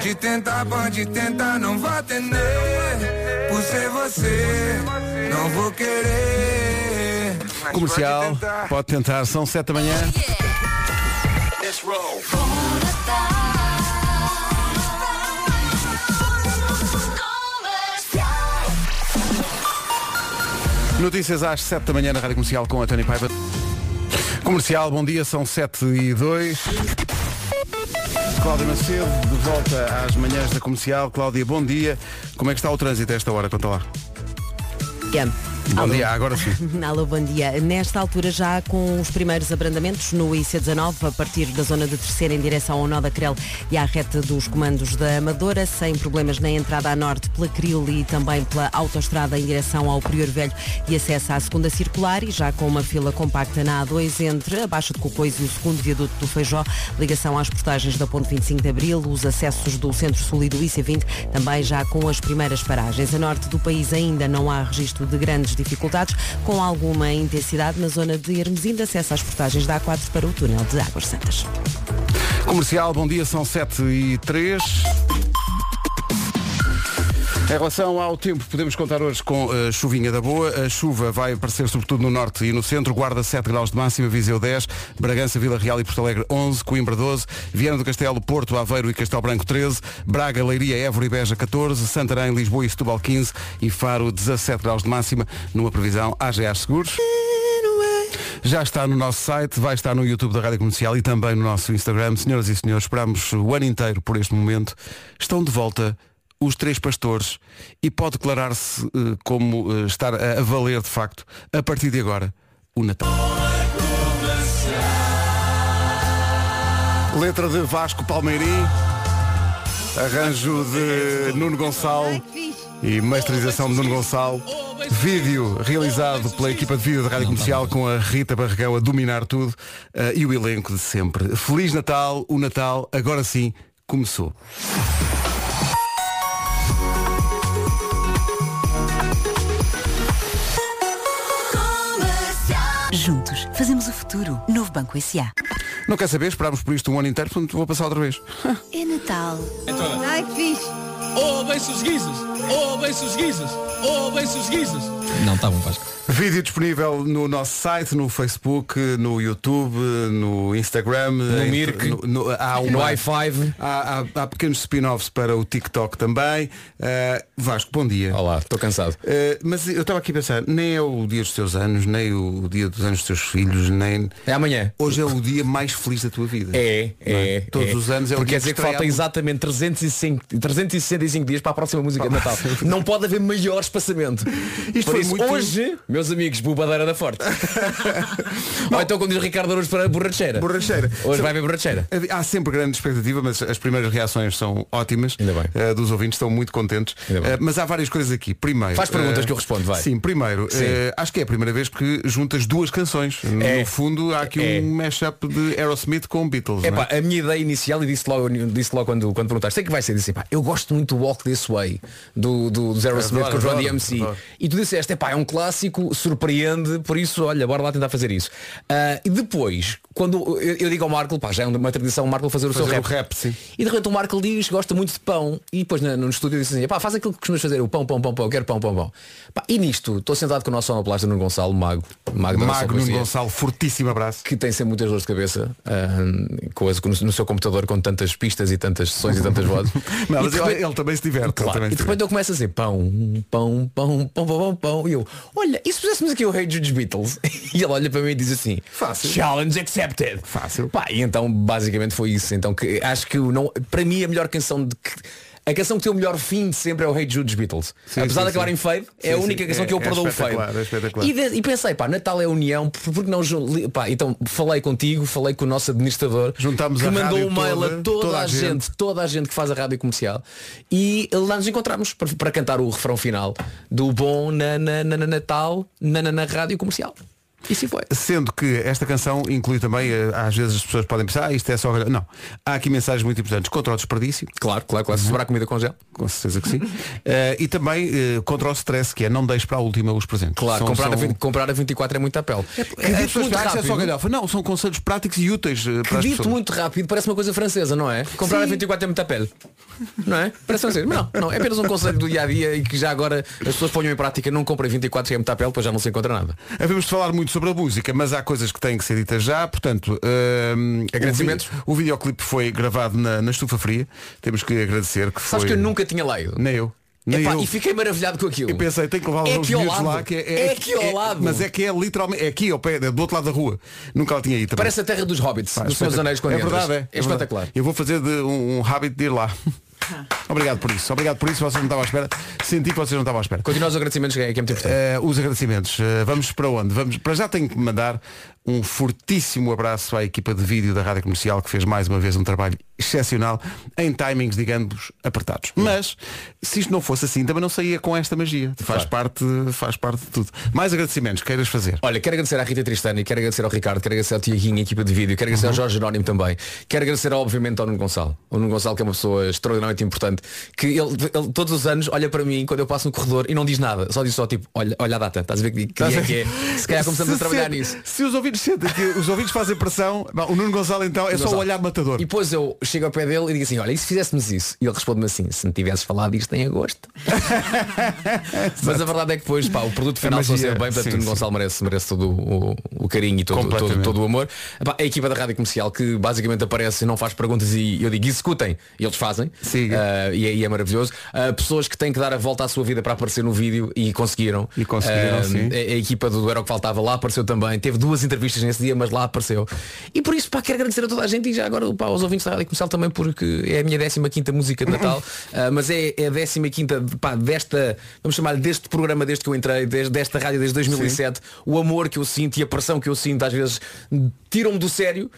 Pode tentar, pode tentar, não vou atender. Por ser você, não vou querer. Comercial, pode tentar. pode tentar, são 7 da manhã. Notícias às 7 da manhã na Rádio Comercial com a Tony Paiva. Comercial, bom dia, são 7 e 2. Cláudia Macedo, de volta às manhãs da Comercial. Cláudia, bom dia. Como é que está o trânsito a esta hora? Conta lá. Yeah. Bom Alô. dia, agora sim. Alô, bom dia. Nesta altura já com os primeiros abrandamentos no IC19, a partir da zona de terceira em direção ao nó da Crel e à reta dos comandos da Amadora, sem problemas na entrada a norte pela Cril e também pela autoestrada em direção ao Prior Velho e acesso à segunda circular e já com uma fila compacta na A2 entre a Baixa de Cocôs e o segundo viaduto do Feijó, ligação às portagens da Ponte 25 de Abril, os acessos do Centro-Sul e do IC20, também já com as primeiras paragens. A norte do país ainda não há registro de grandes dificuldades, com alguma intensidade na zona de Hermesim, acesso às portagens da A4 para o túnel de Águas Santas. Comercial, bom dia, são 7 e 3. Em relação ao tempo, podemos contar hoje com a chuvinha da boa. A chuva vai aparecer sobretudo no norte e no centro. Guarda 7 graus de máxima, Viseu 10, Bragança, Vila Real e Porto Alegre 11, Coimbra 12, Viana do Castelo, Porto, Aveiro e Castelo Branco 13, Braga, Leiria, Évora e Beja 14, Santarém, Lisboa e Setúbal 15 e Faro 17 graus de máxima, numa previsão AGA Seguros. Já está no nosso site, vai estar no YouTube da Rádio Comercial e também no nosso Instagram. Senhoras e senhores, esperamos o ano inteiro por este momento. Estão de volta os três pastores e pode declarar-se eh, como eh, estar a, a valer de facto, a partir de agora, o Natal. Letra de Vasco Palmeirim, arranjo de Nuno Gonçalo e masterização de Nuno Gonçalo. Vídeo realizado pela equipa de vídeo da Rádio Comercial com a Rita Barregão a dominar tudo eh, e o elenco de sempre. Feliz Natal, o Natal agora sim começou. Juntos, fazemos o futuro. Novo Banco S.A. Não quer saber? Esperámos por isto um ano inteiro, portanto vou passar outra vez. É Natal. Ai, que fixe. Oh, bem-se os guizos. Oh, bem-se os guizos. Oh, bem-se os guizos. Não, tá bom, Vasco. Vídeo disponível no nosso site, no Facebook, no YouTube, no Instagram, no Mirk, há no uma- i5. Há, há- há pequenos spin-offs para o TikTok também. Uh, Vasco, bom dia. Olá, estou cansado. Uh, mas eu estava aqui a pensar, nem é o dia dos teus anos, nem o dia dos anos dos teus filhos, nem. É amanhã. Hoje é o dia mais feliz da tua vida. É, Não é. Todos é. os anos é o Porque dia quer dizer que falta exatamente 305, 365 dias para a próxima música de Natal. Não pode haver maior espaçamento. Isto Por foi isso, muito- hoje, meus amigos, bobadeira da forte. Ou então quando diz Ricardo Araújo para borracheira. Borracheira. Hoje vai haver borracheira. Há sempre grande expectativa, mas as primeiras reações são ótimas. Ainda bem. Eh, dos ouvintes estão muito contentes. Eh, mas há várias coisas aqui. Primeiro. Faz perguntas eh, que eu respondo, vai. Sim, primeiro, Sim. acho que é a primeira vez que juntas duas canções. É. No fundo, há aqui É. um mashup de Aerosmith com Beatles. É não é? a minha ideia inicial, e disse logo, disse logo quando, quando perguntaste, sei que vai ser, disse, pá, eu gosto muito do Walk This Way, do, do, do Zero Smith com o adoro, DMC. E tu disseste, é pá, é um clássico, surpreende, por isso, olha, bora lá tentar fazer isso. Ah, e depois, quando eu, eu digo ao Marco, pá, já é uma tradição o Marco fazer o Fazer seu o rap. rap. E de repente o Marco diz gosta muito de pão. E depois na- no estúdio disse assim, pá, faz aquilo que costumas fazer, o pão, pão, pão, pão, eu quero pão, pão, pão. Pá, e nisto, estou sentado com o nosso sonoplasta Nuno Gonçalo, Mago, Mago, Mago Nuno Gonçalo, fortíssimo abraço. que tem sempre muitas dores de cabeça ah, com no, no seu computador com tantas pistas e tantas sessões e tantas vozes. Não, mas ele, ele também se diverte. Claro, também e se de repente eu começo a dizer pão, pão, pão, pão, pão, pão, pão. E eu, olha, e se puséssemos aqui o Rei dos Beatles? E ele olha para mim e diz assim, Fácil. Challenge accepted. Fácil. Pá, e então basicamente foi isso. Então que acho que não, para mim a melhor canção de que. A canção que tem o melhor fim de sempre é o Rei Jude dos Beatles. Sim, Apesar sim, de acabar sim. em fade, é a única canção é- que eu é perdoo o fade. é. E, de- e pensei, pá, Natal é união, por, por que não pá, então falei contigo, falei com o nosso administrador Juntámos que a mandou um mail toda, a toda, toda a a gente, gente. toda a gente que faz a rádio comercial e lá nos encontramos para, para cantar o refrão final do bom na, na, na, na Natal na, na, na rádio comercial. E sim foi. Sendo que esta canção inclui também, eh, às vezes as pessoas podem pensar, ah, isto é só. Não. Há aqui mensagens muito importantes contra o desperdício. Claro, claro, claro. Se sobrar comida com gel. Com certeza que sim. Eh, e também eh, contra o stress, que é não deixe para a última os presentes. Claro, São- comprar, são- A 20, comprar a 24 é muito a pele. As Acredito pessoas muito que é só rápido. galhofa. Não, são conselhos práticos e úteis eh, para muito rápido, parece uma coisa francesa, não é? Comprar a 24 é muita pele. Não é? Parece francês. Mas não, não, é apenas um conselho do dia a dia e que já agora as pessoas ponham em prática, não comprem 24 que é muita pele, pois já não se encontra nada. Havemos de falar muito sobre a música, mas há coisas que têm que ser ditas já. Portanto, hum, Agradecimentos? O, vi- o videoclipe foi gravado na, na estufa fria. Temos que agradecer que Sabes foi. que eu nunca tinha lido. Nem eu. Nem Epá, eu. e fiquei maravilhado com aquilo. E pensei, tem que levar É os miúdos lá que É aqui ao lado. Mas é que é literalmente, é aqui ao pé, é do outro lado da rua. Nunca lá tinha ido também. Parece a terra dos hobbits, Pá, dos espetacular. anéis quando É entras. verdade, é. É espetacular. Eu vou fazer de um, um hábito de ir lá. Obrigado por isso. Obrigado por isso. Vocês não estavam à espera. Senti que vocês não estavam à espera. Continua os agradecimentos que é, que é muito importante. Eh, os agradecimentos. Eh, vamos para onde? Vamos, para já tenho que mandar um fortíssimo abraço à equipa de vídeo da Rádio Comercial que fez mais uma vez um trabalho excepcional em timings, digamos, apertados. Mas se isto não fosse assim, também não saía com esta magia. Faz, parte, faz parte de tudo. Mais agradecimentos, queiras fazer. Olha, quero agradecer à Rita Tristani, quero agradecer ao Ricardo, quero agradecer ao Tiaguinho, a equipa de vídeo, quero agradecer ao Jorge Jerónimo também. Quero agradecer obviamente ao Nuno Gonçalo. O Nuno Gonçalo que é uma pessoa extraordinariamente importante, que ele, ele todos os anos olha para mim quando eu passo no corredor e não diz nada, só diz só tipo, olha, olha a data, estás a ver que, que é que é? Se calhar começamos Se a trabalhar nisso. Se os ouvintes sentem que os ouvintes fazem pressão, o Nuno Gonçalo então é só o Gonçalo. olhar matador. E depois eu chego ao pé dele e digo assim, olha, e se fizéssemos isso? E ele responde-me assim, se não tivesses falado disto em agosto. Mas a verdade é que depois, pá, o produto final só ser bem, portanto sim, o Nuno sim. Gonçalo merece, merece todo o, o carinho e todo, todo, todo o amor. Epá, a equipa da Rádio Comercial que basicamente aparece e não faz perguntas e eu digo executem e eles fazem. Siga. Ah, e, é- e é maravilhoso. Ah, pessoas que têm que dar a volta à sua vida para aparecer no vídeo e conseguiram. E conseguiram, sim. a, a equipa do Era o que Faltava lá apareceu também. Teve duas entrevistas nesse dia, mas lá apareceu. E por isso, pá, quero agradecer a toda a gente e já agora pá, aos ouvintes da Rádio Comercial também porque é a minha 15 música de Natal. Mas é, é a 15 pá, desta, vamos chamar deste programa desde que eu entrei, desde, desta rádio desde 2007. O amor que eu sinto e a pressão que eu sinto às vezes tiram-me do sério.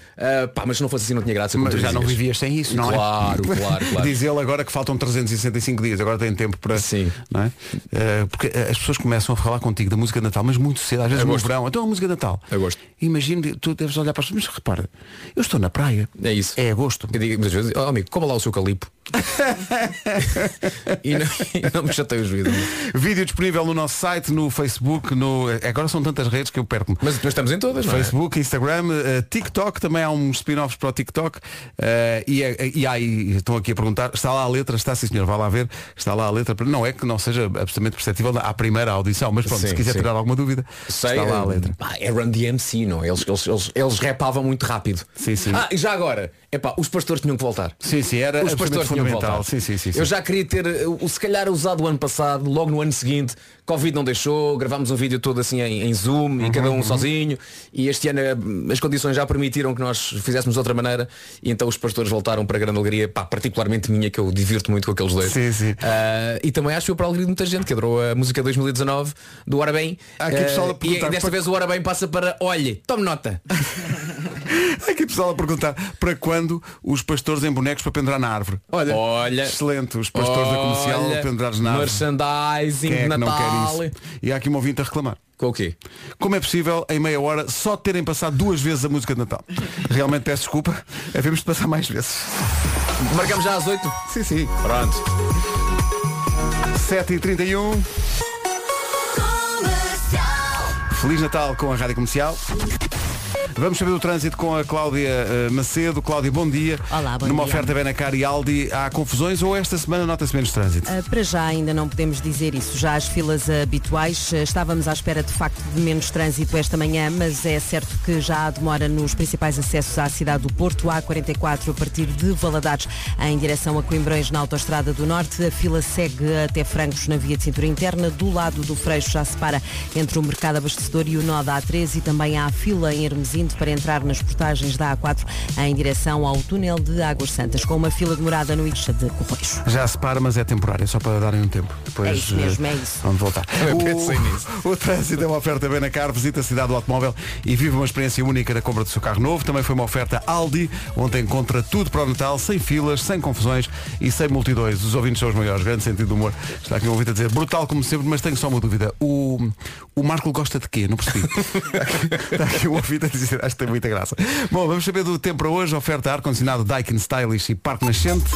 Pá, mas se não fosse assim não tinha graça. Mas tu já não dizias. vivias sem isso, não é? Claro, claro, claro. Diz ele agora que faltam 365 dias, agora tem tempo para. Sim. Não é? Eh, porque as pessoas começam a falar contigo da música de Natal, mas muito cedo, às vezes no Agosto. verão. Então a música de Natal. Agosto. Imagino, tu deves olhar para as pessoas, mas repara, eu estou na praia. É isso. É agosto. Eu digo oh amigo, coma lá o seu calipo. e, não, e não me chatei os vídeos. Vídeo disponível no nosso site, no Facebook, no. Agora são tantas redes que eu perco-me. Mas nós estamos em todas, é? Facebook, Instagram, eh, TikTok, também há uns spin-offs para o TikTok eh, e, é- e aí estão aqui a perguntar, está lá a letra, está sim senhor, vá lá ver, está lá a letra, não é que não seja absolutamente perceptível à primeira audição, mas pronto, se Sim, quiser sim. tirar alguma dúvida, Sei, está lá a eh, letra. é Run DMC, não é? Eles, eles, eles, eles rapavam muito rápido. Sim, sim. Ah, e já agora, epá, os pastores tinham que voltar. Sim, sim, era Os pastores tinham que fundamental. voltar. Sim, sim, sim, sim. Eu já queria ter, eh, o se calhar usado o ano passado, logo no ano seguinte, Covid não deixou, gravámos um vídeo todo assim em, em Zoom e cada um Uhum, sozinho. E este ano eh, as condições já permitiram que nós fizéssemos de outra maneira. E então os pastores voltaram para a grande alegria, pá, particularmente minha, que eu divirto muito com aqueles dois. Sim, sim. Ah, e também acho que foi para a alegria de muita gente que adorou a música 2019 do Ora Bem. Há aqui pessoal a e perguntar desta para- vez o Ora Bem passa para olhe, tome nota. Há aqui pessoal a perguntar para quando os pastores em bonecos para pendurar na árvore. Olha, Olha. excelente, os pastores da comercial Olha, pendurados na árvore. Merchandising é Natal. Isso? E há aqui um ouvinte a reclamar. Com o quê? Como é possível, em meia hora, só terem passado duas vezes a música de Natal? Realmente peço desculpa, havemos de passar mais vezes. Marcamos já às 8? Sim, sim. Pronto. 7h31. Feliz Natal com a Rádio Comercial. Vamos saber o trânsito com a Cláudia eh, Macedo. Cláudia, bom dia. Olá, bom Numa dia. oferta Benacar e Aldi, há confusões ou esta semana nota-se menos trânsito? Uh, para já ainda não podemos dizer isso. Já as filas habituais, eh, estávamos à espera de facto de menos trânsito esta manhã, mas é certo que já há demora nos principais acessos à cidade do Porto, A44 a partir de Valadares em direção a Coimbrões na Autostrada do Norte. A fila segue até Francos na via de cintura interna. Do lado do Freixo já se para entre o mercado abastecedor e o Noda A3 e também há a fila em Hermesim 20 para entrar nas portagens da A4 em direção ao túnel de Águas Santas, com uma fila demorada no Ixa de Correios. Já se para, mas é temporário, só para darem um tempo. Depois, é isso mesmo, é isso. Vamos voltar. O, o trânsito é uma oferta bem na car, visita a cidade do automóvel e vive uma experiência única na compra do seu carro novo. Também foi uma oferta Aldi, onde encontra tudo para o Natal, sem filas, sem confusões e sem multidões. Os ouvintes são os maiores, grande sentido do humor. Está aqui um ouvinte a dizer, brutal como sempre, mas tenho só uma dúvida. O, o Marco gosta de quê? Não percebi. está, aqui, está aqui um ouvinte a dizer acho que tem muita graça. Bom, vamos saber do tempo para hoje. Oferta ar-condicionado Daikin Stylish e Parque Nascente.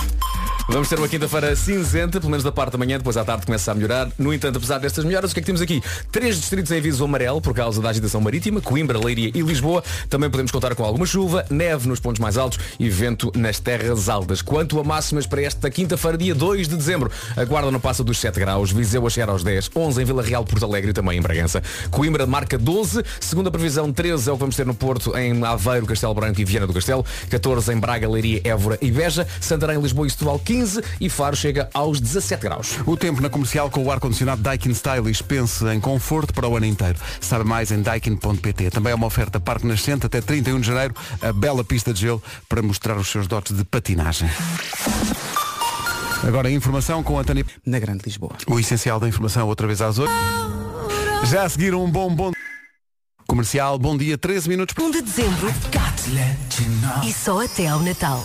Vamos ter uma quinta-feira cinzenta, pelo menos da parte da manhã, depois à tarde começa a melhorar. No entanto, apesar destas melhoras, o que é que temos aqui? Três distritos em aviso amarelo por causa da agitação marítima, Coimbra, Leiria e Lisboa. Também podemos contar com alguma chuva, neve nos pontos mais altos e vento nas terras altas. Quanto a máximas para esta quinta-feira, dia 2 de dezembro, a guarda não passa dos 7 graus, Viseu a chegar aos 10, 11 em Vila Real, Porto Alegre e também em Bragança. Coimbra marca 12, segunda previsão 13 é o que vamos ter no Porto, em Aveiro, Castelo Branco e Viana do Castelo, 14 em Braga, Leiria, Évora e Beja, Santarém, Lisboa e Setúbal 15 e Faro chega aos 17 graus. O tempo na comercial com o ar-condicionado Daikin Stylish. Pense em conforto para o ano inteiro. Sabe mais em daikin.pt. Também é uma oferta Parque Nascente até 31 de janeiro. A bela pista de gelo para mostrar os seus dotes de patinagem. Agora a informação com a Tânia. na Grande Lisboa. O essencial da informação outra vez às 8. Já a seguir um bom bom comercial. Bom dia, 13 minutos. 1 de dezembro e só até ao Natal.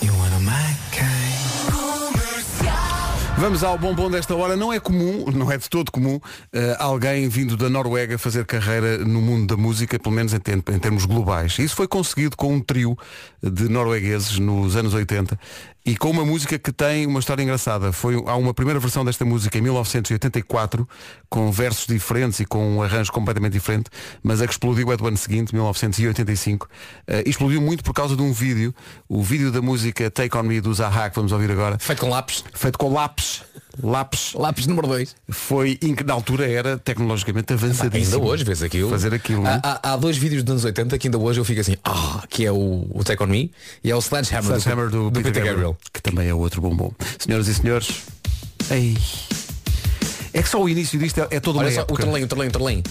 Vamos ao bombom desta hora. Não é comum, não é de todo comum, eh, alguém vindo da Noruega fazer carreira no mundo da música, pelo menos em, em termos globais. Isso foi conseguido com um trio de noruegueses nos anos 80 e com uma música que tem uma história engraçada. Foi, há uma primeira versão desta música em 1984, com versos diferentes e com um arranjo completamente diferente, mas a que explodiu é do ano seguinte, 1985. Eh, e explodiu muito por causa de um vídeo, o vídeo da música Take On Me do Zaha, que vamos ouvir agora Feito com lápis. feito com lápis. Lápis Lápis número 2. foi na altura era tecnologicamente avançadíssimo. Ainda hoje vês aquilo. Fazer aquilo. Há, é? há- há dois vídeos dos anos 80 que ainda hoje eu fico assim, ah, que é o, o Take On Me e é o Sledgehammer, Sledgehammer do, Peter, Gabriel, que também é outro bombom. Senhoras e senhores, ei. É que só o início disto é, é toda uma Olha só, o época. Trelém, o Trelém, o Trelém.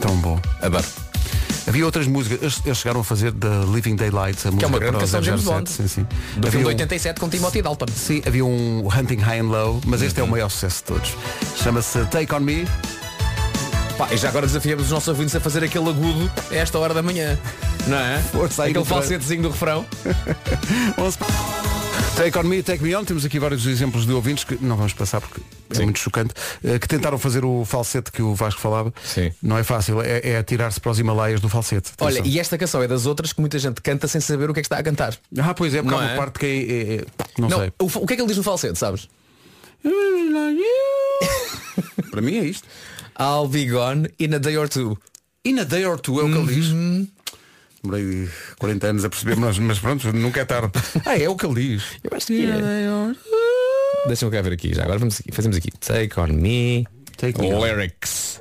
Tão bom. Adoro. Havia outras músicas, eles, chegaram a fazer The Living Daylights, a música Que é uma grande canção de James 007, Bond. Sim, sim. Do Havia filme de um- 87 com Timothy Dalton. Sim, havia um Hunting High and Low, mas este Uhum. é o maior sucesso de todos. Chama-se Take On Me. Pá, e já agora desafiamos os nossos ouvintes a fazer aquele agudo a esta hora da manhã. Não é? Força aí Aquele falsetezinho do refrão. 11. Take on me, take me on. Temos aqui vários exemplos de ouvintes que não vamos passar porque é Sim. muito chocante. eh, Que tentaram fazer o falsete que o Vasco falava. Sim. Não é fácil, é, é atirar-se para os Himalaias do falsete. Olha, Atenção. e esta canção é das outras que muita gente canta sem saber o que é que está a cantar. Ah, pois é, porque há Não uma é? parte que é. é- é- não, Não, sei. o, o que é que ele diz no falsete, sabes? para mim é isto. I'll be gone in a day or two. In a day or two é o que ele diz. Demorei 40 anos a perceber, mas, mas pronto, nunca é tarde. Ah, é o que ele diz. Eu acho que é. Deixa-me cá ver aqui já. Agora vamos aqui, fazemos aqui. Take on me. Take me on. Lyrics.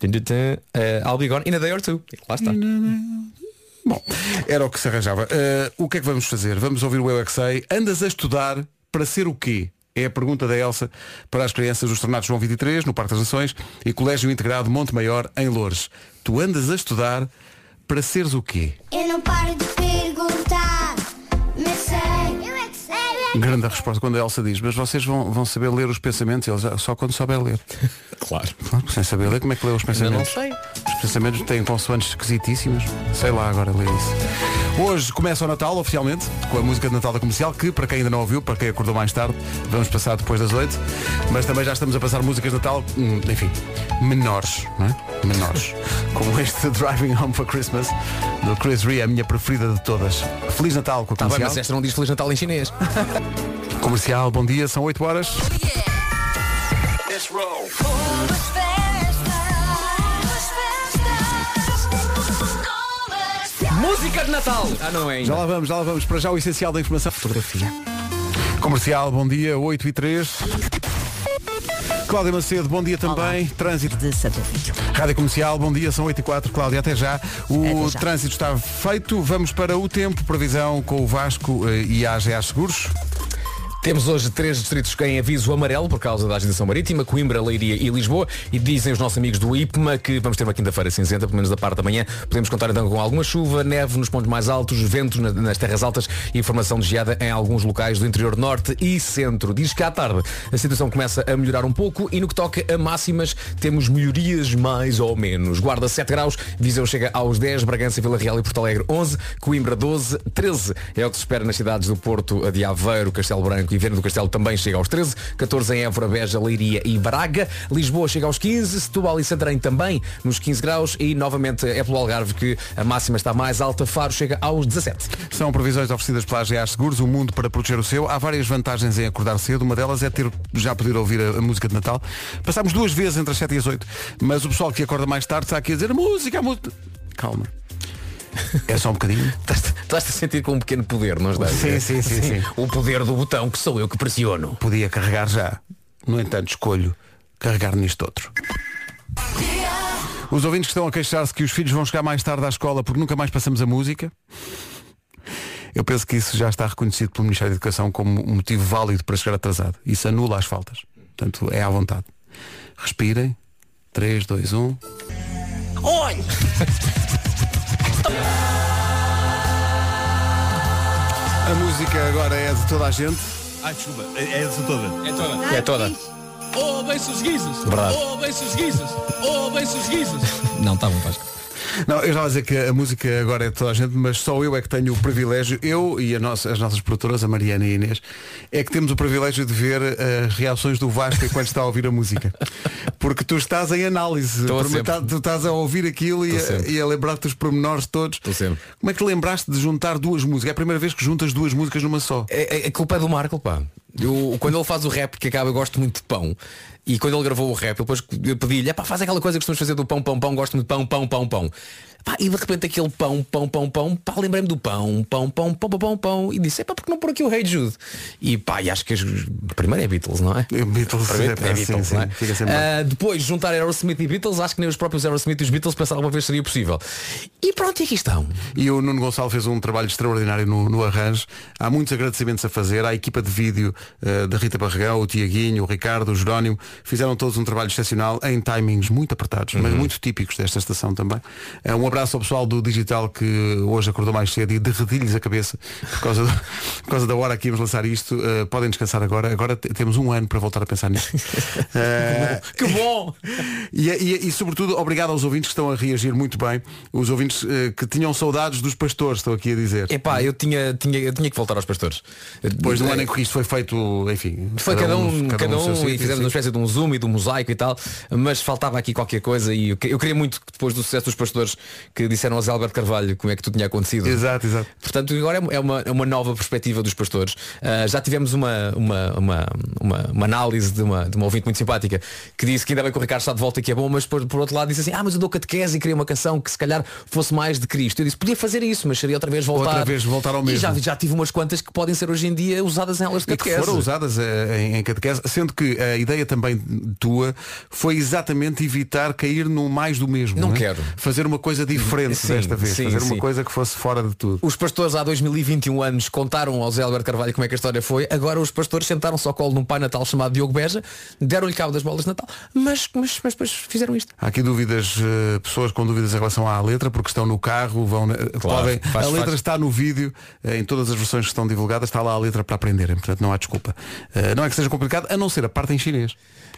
Dun. Eh, I'll be gone in a day or two. Lá está. Bom, era o que se arranjava. Eh, o que é que vamos fazer? Vamos ouvir o Eu é. Andas a estudar para ser o quê? É a pergunta da Elsa para as crianças dos Tornados João 23, no Parque das Nações, e Colégio Integrado Monte Maior, em Loures. Tu andas a estudar para seres o quê? Eu não paro de perguntar, mas sei. Eu é que sei. eu é Grande a resposta quando a Elsa diz, mas vocês vão, vão saber ler os pensamentos, eles "Ah, só quando souber ler. Claro. Claro, sem saber ler, como é que lê os Ainda não pensamentos? sei. Os pensamentos têm consoantes esquisitíssimas. Sei lá agora ler isso. Hoje começa o Natal oficialmente, com a música de Natal da Comercial, que para quem ainda não ouviu, para quem acordou mais tarde, vamos passar depois das 8. Mas também já estamos a passar músicas de Natal, hum, enfim, menores, não é? Menores. Como este Driving Home for Christmas, do Chris Rea, a minha preferida de todas. Feliz Natal com a Tá bem, comercial. mas esta não diz Feliz Natal em chinês. Comercial, bom dia, são 8 horas. Música de Natal! Ah, não é Já ainda. lá vamos, já lá vamos. Para já o essencial da informação. Fotografia. Comercial, bom dia, 8 e 3. Cláudia Macedo, bom dia também. Trânsito. de Santo Ovídio. Rádio Comercial, bom dia, são 8 e 4. Cláudia, até já. O Até já. trânsito está feito. Vamos para o tempo, previsão com o Vasco eh, e a AGA Seguros. Temos hoje três distritos em aviso amarelo por causa da agitação marítima, Coimbra, Leiria e Lisboa. E dizem os nossos amigos do IPMA que vamos ter uma quinta-feira cinzenta, pelo menos da parte da manhã. Podemos contar então com alguma chuva, neve nos pontos mais altos, ventos na- nas terras altas e formação de geada em alguns locais do interior norte e centro. Diz que à tarde a situação começa a melhorar um pouco e no que toca a máximas temos melhorias mais ou menos. Guarda 7 graus, Viseu chega aos 10, Bragança, Vila Real e Porto Alegre 11, Coimbra 12, 13 é o que se espera nas cidades do Porto, de Aveiro, Castelo Branco e Viana do Castelo também chega aos 13, 14 em Évora, Beja, Leiria e Braga, Lisboa chega aos 15, Setúbal e Santarém também nos 15 graus e novamente é pelo Algarve que a máxima está mais alta, Faro chega aos 17. São previsões oferecidas pela AGA Seguros, o mundo para proteger o seu. Há várias vantagens em acordar cedo. Uma delas é ter já poder ouvir a, a música de Natal. Passámos duas vezes entre as 7 e as 8, mas o pessoal que acorda mais tarde está aqui a dizer música, música. Calma. É só um bocadinho. Estás- Estás-te a sentir com um pequeno poder, não estás? Sim, sim, sim, sim. O poder do botão que sou eu que pressiono. Podia carregar já. No entanto, escolho carregar nisto outro. Os ouvintes que estão a queixar-se que os filhos vão chegar mais tarde à escola porque nunca mais passamos a música. Eu penso que isso já está reconhecido pelo Ministério da Educação como um motivo válido para chegar atrasado. Isso anula as faltas. Portanto, é à vontade. Respirem. um. 3, 2, 1. A música agora é de toda a gente. Ai, desculpa, é essa toda. É toda. É toda. Oh, bem-se os guizos. Verdade. Oh, bem-se os guizos. Oh, bem-se os guizos. Não, está bom, Vasco. Não, eu estava a dizer que a música agora é de toda a gente, mas só eu é que tenho o privilégio, eu e a nossa- as nossas produtoras, a Mariana e a Inês, é que temos o privilégio de ver eh, as reações do Vasco enquanto está a ouvir a música. Porque tu estás em análise, tu estás a ouvir aquilo e a, e a lembrar-te dos pormenores todos. Como é que te lembraste de juntar duas músicas? É a primeira vez que juntas duas músicas numa só. É, é, a culpa é do Marco, pá. Eu, quando ele faz o rap que acaba, eu gosto muito de pão. E quando ele gravou o rap, eu depois pedi-lhe, "Epá, faz aquela coisa que costumamos fazer do pão, pão, pão, gosto muito de pão, pão, pão, pão. Pá, e de repente aquele pão, pão, pão, pão, pá, lembrei-me do pão, pão, pão, pão, pão, pão, pão. E disse, epá, porque não pôr aqui o Rei Jude? E pá, e acho que as- primeiro é Beatles, não é? É Beatles, é, pá, é sim, Beatles, sim, não é? fica sempre Ah, depois juntar Aerosmith e Beatles, acho que nem os próprios Aerosmith e os Beatles pensaram uma vez seria possível. E pronto, e aqui estão. E o Nuno Gonçalo fez um trabalho extraordinário no, no arranjo. Há muitos agradecimentos a fazer. À equipa de vídeo eh, da Rita Barregão, o Tiaguinho, o Ricardo, o Jerónimo, fizeram todos um trabalho excepcional em timings muito apertados, mas muito típicos desta estação também. Eh, um abraço ao pessoal do digital que hoje acordou mais cedo e derreti-lhes a cabeça por causa, do- por causa da hora que íamos lançar isto. Eh, podem descansar agora. Agora te- temos um ano para voltar a pensar nisso. Eh, Que bom! e, e- e, sobretudo, obrigado aos ouvintes que estão a reagir muito bem. Os ouvintes eh, que tinham saudades dos pastores, estou aqui a dizer. Epá, eu tinha, tinha, eu tinha que voltar aos pastores. Depois de um ano em que isto foi feito, enfim. Foi cada um, cada no um, seu e fizemos uma espécie de um zoom e de um mosaico e tal, mas faltava aqui qualquer coisa e eu, eu queria muito que depois do sucesso dos pastores que disseram ao Zé Alberto Carvalho como é que tudo tinha acontecido. Exato, exato. Portanto, agora é uma, é uma nova perspectiva dos pastores. Ah, já tivemos uma, uma, uma, uma, uma análise de uma, de uma ouvinte muito simpática que disse que ainda bem que o Ricardo está de volta e que é bom, mas por, por outro lado disse assim, ah, mas eu dou catequese e queria uma canção que se calhar fosse mais de Cristo. Eu disse, podia fazer isso, mas seria outra vez voltar. Outra vez voltar ao E mesmo. já, já tive umas quantas que podem ser hoje em dia usadas em aulas de E que catequese. foram usadas eh, em, em catequese, sendo que a ideia também tua foi exatamente evitar cair no mais do mesmo. Não é? quero. Fazer uma coisa diferente Sim, desta vez. sim, fazer sim. uma coisa que fosse fora de tudo. Os pastores há 2021 anos contaram ao Zé Alberto Carvalho como é que a história foi. Agora os pastores sentaram-se ao colo de um pai natal chamado Diogo Beja, deram-lhe cabo das bolas de Natal, mas, mas, mas depois fizeram isto. Há aqui dúvidas, eh, pessoas com dúvidas em relação à letra, porque estão no carro, vão, eh, podem, faz- a letra faz- está no vídeo, eh, em todas as versões que estão divulgadas, está lá a letra para aprenderem, portanto não há desculpa. Eh, não é que seja complicado, a não ser a parte em chinês.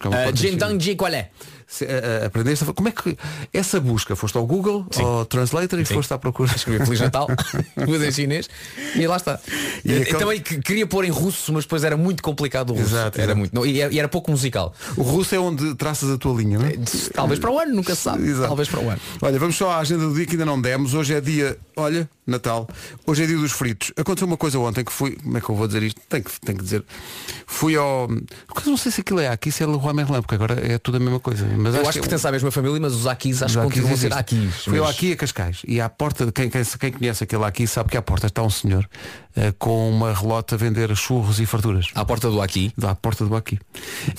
É uma Uh. Jindang Ji qual é? Se, eh, eh, aprendeste a- como é que essa busca? Foste ao Google, ao Translator e Sim. foste à procura. Escrevi Feliz Natal, em chinês e lá está. E Eu- eu aquele- também que- queria pôr em russo, mas depois era muito complicado o russo. Exato, era exato. muito. não, e, era, e era pouco musical. O russo é onde traças a tua linha, não é? Talvez para o ano, nunca se sabe. Exato. Talvez para o ano. Olha, vamos só à agenda do dia que ainda não demos. Hoje é dia, olha, Natal. Hoje é dia dos fritos. Aconteceu uma coisa ontem que fui, como é que eu vou dizer isto? Tenho que, tenho que dizer. Fui ao. Eu não sei se aquilo é aqui, se é Leroy Merlin, porque agora é tudo a mesma coisa. Mas Eu acho acho que é- pertence à mesma família, mas os Akis acho que continuam a ser. Akis. Fui ao mas- aqui a Cascais e à porta de quem, quem, quem conhece aquele aqui sabe que à porta está um senhor eh, com uma relota a vender churros e farturas. À porta do aqui. À porta do aqui.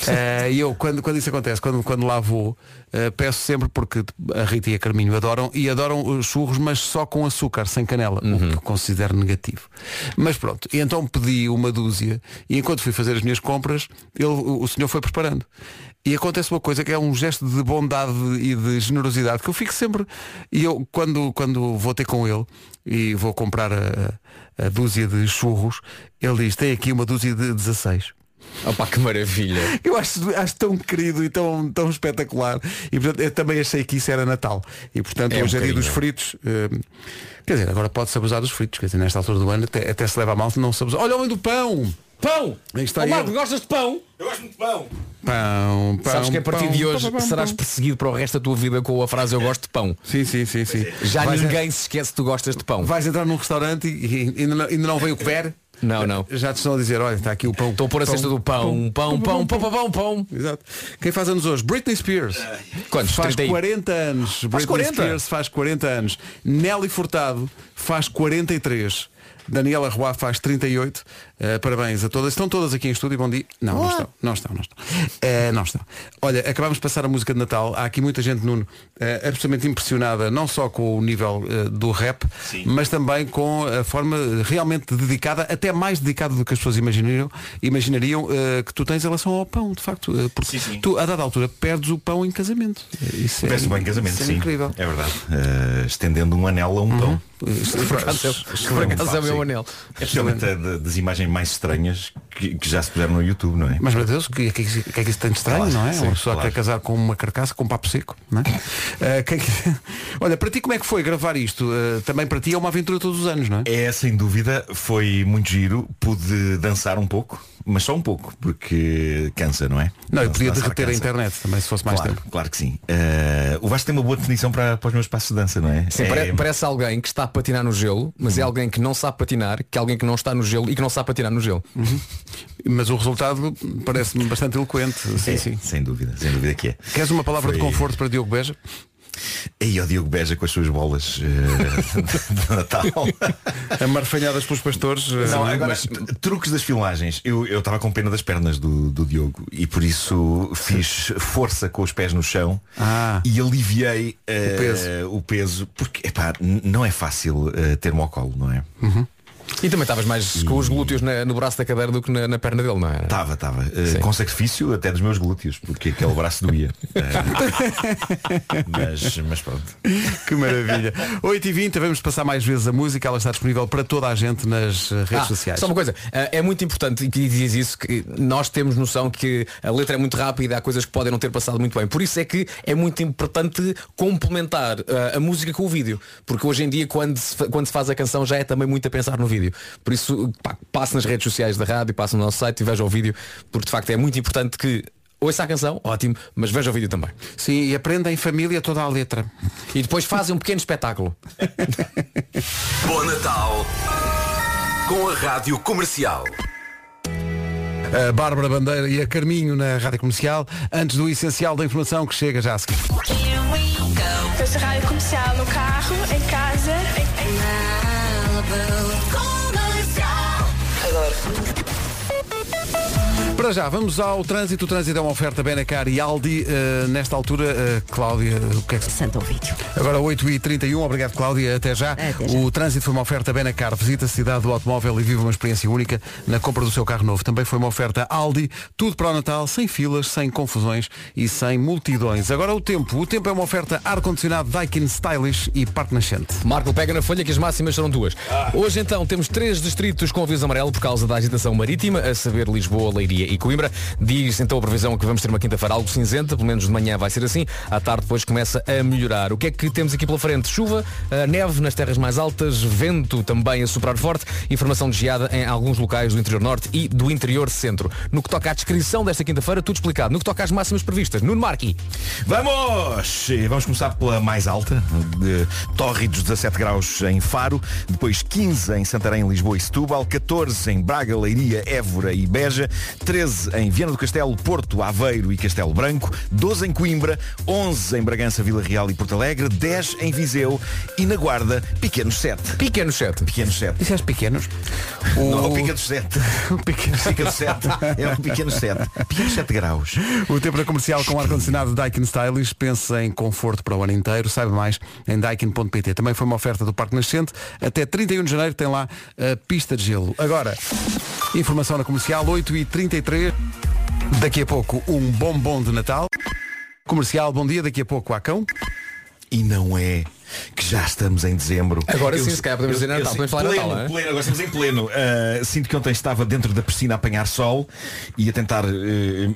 Eh, E eu, quando, quando isso acontece, quando, quando lá vou, eh, peço sempre, porque a Rita e a Carminho adoram, e adoram os churros, mas só com açúcar, sem canela, o que considero negativo. Mas pronto, e então pedi uma dúzia, e enquanto fui fazer as minhas compras, ele, o o senhor foi preparando. E acontece uma coisa que é um gesto de bondade e de generosidade que eu fico sempre. E eu, quando, quando vou ter com ele e vou comprar a, a dúzia de churros, ele diz, tem aqui uma dúzia de 16. Opa, que maravilha. Eu acho, acho tão querido e tão, tão espetacular. E portanto, eu também achei que isso era Natal. E portanto, É um hoje é dia dos fritos. eh, quer dizer, agora pode-se abusar dos fritos. Quer dizer, nesta altura do ano até, até se leva a mal se não se abusar. Olha o homem do pão! Pão! Está ele. Marco, gostas de pão? Eu gosto muito de pão. Pão, pão. Sabes que a partir pão, de hoje pão, pão, serás pão. perseguido para o resto da tua vida com a frase eu gosto de pão. Sim, sim, sim, sim. Já vais, ninguém se esquece que tu gostas de pão. vais entrar num restaurante e, e ainda, não, ainda não veio o cover. Não, não. Já te estão a dizer, olha, está aqui o pão. Estou a pôr a cesta do pão, pão, pão, pão, pão, pão, pão. Exato. Quem faz anos hoje? Britney Spears. Quantos? Faz 30 aí? 40 anos. Britney 40? Spears faz 40 anos. Nelly Furtado faz 43. Daniela Roy faz 38. Uh, parabéns a todas. Estão todas aqui em estúdio. Bom dia. Não, não estão. Não estão, não estão. Uh, não estão. Olha, acabámos de passar a música de Natal. Há aqui muita gente, Nuno, uh, absolutamente impressionada, não só com o nível uh, do rap, Sim. mas também com a forma realmente dedicada, até mais dedicada do que as pessoas imaginariam, imaginariam uh, que tu tens em relação ao pão, de facto. Uh, porque Sim, sim. tu, a dada altura, perdes o pão em casamento. Isso é, Peço bem casamento, isso é sim. incrível. É verdade. Estendendo um anel a um pão. Por acaso é- por acaso é o meu anel. É precisamente a de- das imagens mais estranhas que, que já se puseram no YouTube, não é? Mas meu Deus, o que, que, que, que é que isso tem de estranho, Claro, não é? sim, uma pessoa claro. quer casar com uma carcaça, com um papo seco, não é? Uh, que- Olha, para ti como é que foi gravar isto? Uh, também para ti é uma aventura todos os anos, não é? É, sem dúvida, foi muito giro. Pude dançar um pouco, mas só um pouco, porque cansa, não é? Não, eu podia derreter a internet também se fosse mais claro, tempo. claro que sim. Eh, o Vasco tem uma boa definição para, para os meus passos de dança, não é? Sim, é pare- parece alguém que está a patinar no gelo, mas é alguém que não sabe patinar, que é alguém que não está no gelo e que não sabe patinar no gelo. Mas o resultado parece-me bastante eloquente. Sim, é, sim. Sem dúvida, sem dúvida que é. Queres uma palavra de Foi- conforto para Diogo Beja? E o Diogo Beja com as suas bolas eh, de Natal. Amarfanhadas pelos pastores. uh, Não, agora, mas- truques das filmagens. Eu estava com pena das pernas do, do Diogo e por isso fiz força com os pés no chão Ah. e aliviei eh, peso. o peso, porque epá, não é fácil eh, ter-me ao colo, não é? E também estavas mais com os glúteos na- no braço da cadeira do que na, na perna dele, não é? Estava, estava. Eh, Sim. com sacrifício até dos meus glúteos, porque aquele braço doía. Eh, mas, mas pronto. Que maravilha. 8h20, vamos passar mais vezes a música, ela está disponível para toda a gente nas uh, redes Ah, sociais. Só uma coisa, ah, é muito importante e que diz isso que nós temos noção que a letra é muito rápida, há coisas que podem não ter passado muito bem. Por isso é que é muito importante complementar a música com o vídeo. Porque hoje em dia quando se, quando se faz a canção já é também muito a pensar no vídeo. Por isso pá, passe nas redes sociais da rádio, passe no nosso site e veja o vídeo, porque de facto é muito importante que ouça a canção, ótimo, mas veja o vídeo também. Sim, e aprenda em família toda a letra. E depois fazem um pequeno espetáculo. Bom Natal com a Rádio Comercial. A Bárbara Bandeira e a Carminho na Rádio Comercial, antes do essencial da informação que chega já a seguir. Rádio comercial no carro, em casa, em... Comercial. Adoro. Para já, vamos ao trânsito. O trânsito é uma oferta Benacar e Aldi. Uh, nesta altura, uh, Cláudia, o que é que... Santo vídeo. Agora 8h31, obrigado Cláudia, até já. Até já. O trânsito foi uma oferta Benacar, visita a cidade do automóvel e vive uma experiência única na compra do seu carro novo. Também foi uma oferta Aldi, tudo para o Natal, sem filas, sem confusões e sem multidões. Agora o tempo, o tempo é uma oferta ar-condicionado Daikin Stylish e Parque Nascente. Marco pega na folha que as máximas serão duas. Hoje então temos três distritos com aviso amarelo por causa da agitação marítima, a saber Lisboa, Leiria e Coimbra. Diz então a previsão que vamos ter uma quinta-feira algo cinzenta, pelo menos de manhã vai ser assim. À tarde depois começa a melhorar. O que é que temos aqui pela frente? Chuva, eh, neve nas terras mais altas, vento também a soprar forte, informação de geada em alguns locais do interior norte e do interior centro. No que toca à descrição desta quinta-feira, tudo explicado. No que toca às máximas previstas, Nuno Marqui. Vamos! Eh, Vamos começar pela mais alta, de tórridos 17 graus em Faro, depois 15 em Santarém, Lisboa e Setúbal, 14 em Braga, Leiria, Évora e Beja, 13 13 em Viana do Castelo, Porto, Aveiro e Castelo Branco, 12 em Coimbra, 11 em Bragança, Vila Real e Porto Alegre, 10 em Viseu e na Guarda, pequenos 7. Pequenos 7. Pequenos 7. Disseste pequenos? Não, o Pica dos 7. Pequenos. Pica dos 7. É um pequeno 7. Pequenos 7 graus. O tempo da comercial com ar-condicionado Daikin Stylish. Pensa em conforto para o ano inteiro. Saiba mais em daikin.pt. Também foi uma oferta do Parque Nascente. Até 31 de janeiro tem lá a pista de gelo. Agora, informação na comercial 8h33. Daqui a pouco um bombom de Natal. Comercial, bom dia. Daqui a pouco há cão. E não é que já estamos em dezembro. Agora sim, se calhar podemos dizer Natal, podemos falar pleno, Natal, é? pleno, agora estamos em pleno. Uh, sinto que ontem estava dentro da piscina a apanhar sol e a tentar uh,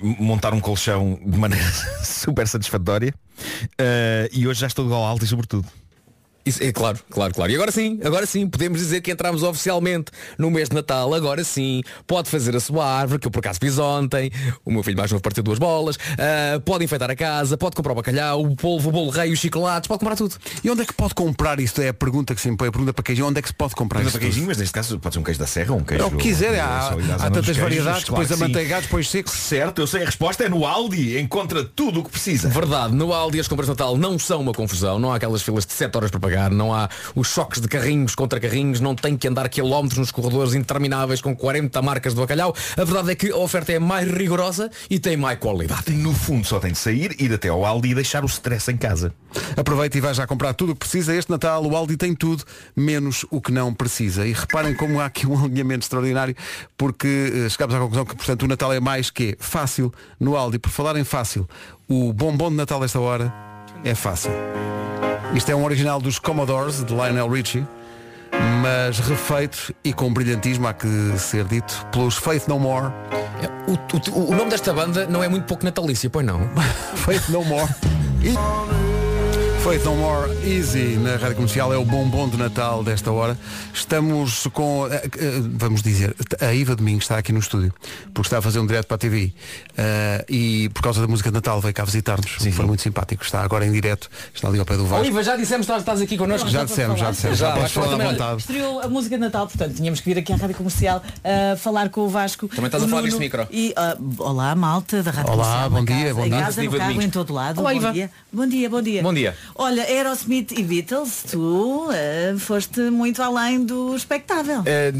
montar um colchão de maneira super satisfatória. Uh, e hoje já estou de gol alto e sobretudo. Isso, é claro, claro, claro. E agora sim, agora sim, podemos dizer que entramos oficialmente no mês de Natal. Agora sim, pode fazer a sua árvore, que eu por acaso fiz ontem. O meu filho mais novo partiu duas bolas. Uh, pode enfeitar a casa, pode comprar o bacalhau, o polvo, o bolo rei, os chocolates, pode comprar tudo. E onde é que pode comprar isto? É a pergunta que se me põe, a pergunta para queijinho. Onde é que se pode comprar isto? para queijinho, mas neste caso pode ser um queijo da serra ou um queijo. É o que quiser, há, há tantas variedades, claro depois sim. amanteigados, depois secos. Certo, eu sei a resposta é no Aldi. Encontra tudo o que precisa. Verdade, no Aldi as compras de Natal não são uma confusão, não há aquelas filas de 7 horas para pagar, não há os choques de carrinhos contra carrinhos, não tem que andar quilómetros nos corredores intermináveis com 40 marcas de bacalhau. A verdade é que a oferta é mais rigorosa e tem mais qualidade. No fundo só tem de sair, ir até ao Aldi e deixar o stress em casa. Aproveita e vai já comprar tudo o que precisa. Este Natal o Aldi tem tudo, menos o que não precisa. E reparem como há aqui um alinhamento extraordinário, porque eh, chegamos à conclusão que, portanto, o Natal é mais que fácil no Aldi. Por falar em fácil, o bombom de Natal desta hora é fácil. Isto é um original dos Commodores, de Lionel Richie, mas refeito e com brilhantismo, há que ser dito, pelos Faith No More. O, o- o nome desta banda não é muito pouco natalícia, pois não? Faith No More. E... Faith No More Easy na Rádio Comercial é o bombom de Natal desta hora. Estamos com, eh, eh, vamos dizer, a Iva Domingos está aqui no estúdio, porque está a fazer um direto para a TV eh, e por causa da música de Natal veio cá visitar-nos. Foi muito simpático. Está agora em direto, está ali ao pé do Vasco. Oliva, já dissemos que estás- aqui connosco. Já dissemos, já dissemos, já podes falar à vontade. Estreou a música de Natal, portanto tínhamos que vir aqui à Rádio Comercial uh, falar com o Vasco. Também estás a falar Nuno desse micro. E, uh, olá, malta da Rádio Olá, Comercial. bom na dia, casa, bom em dia. casa, no Iva carro, em todo lado. Olá, bom Iva. dia. Bom dia, bom dia. Bom dia. Olha, Aerosmith e Beatles, tu uh, foste muito além do espectável. É,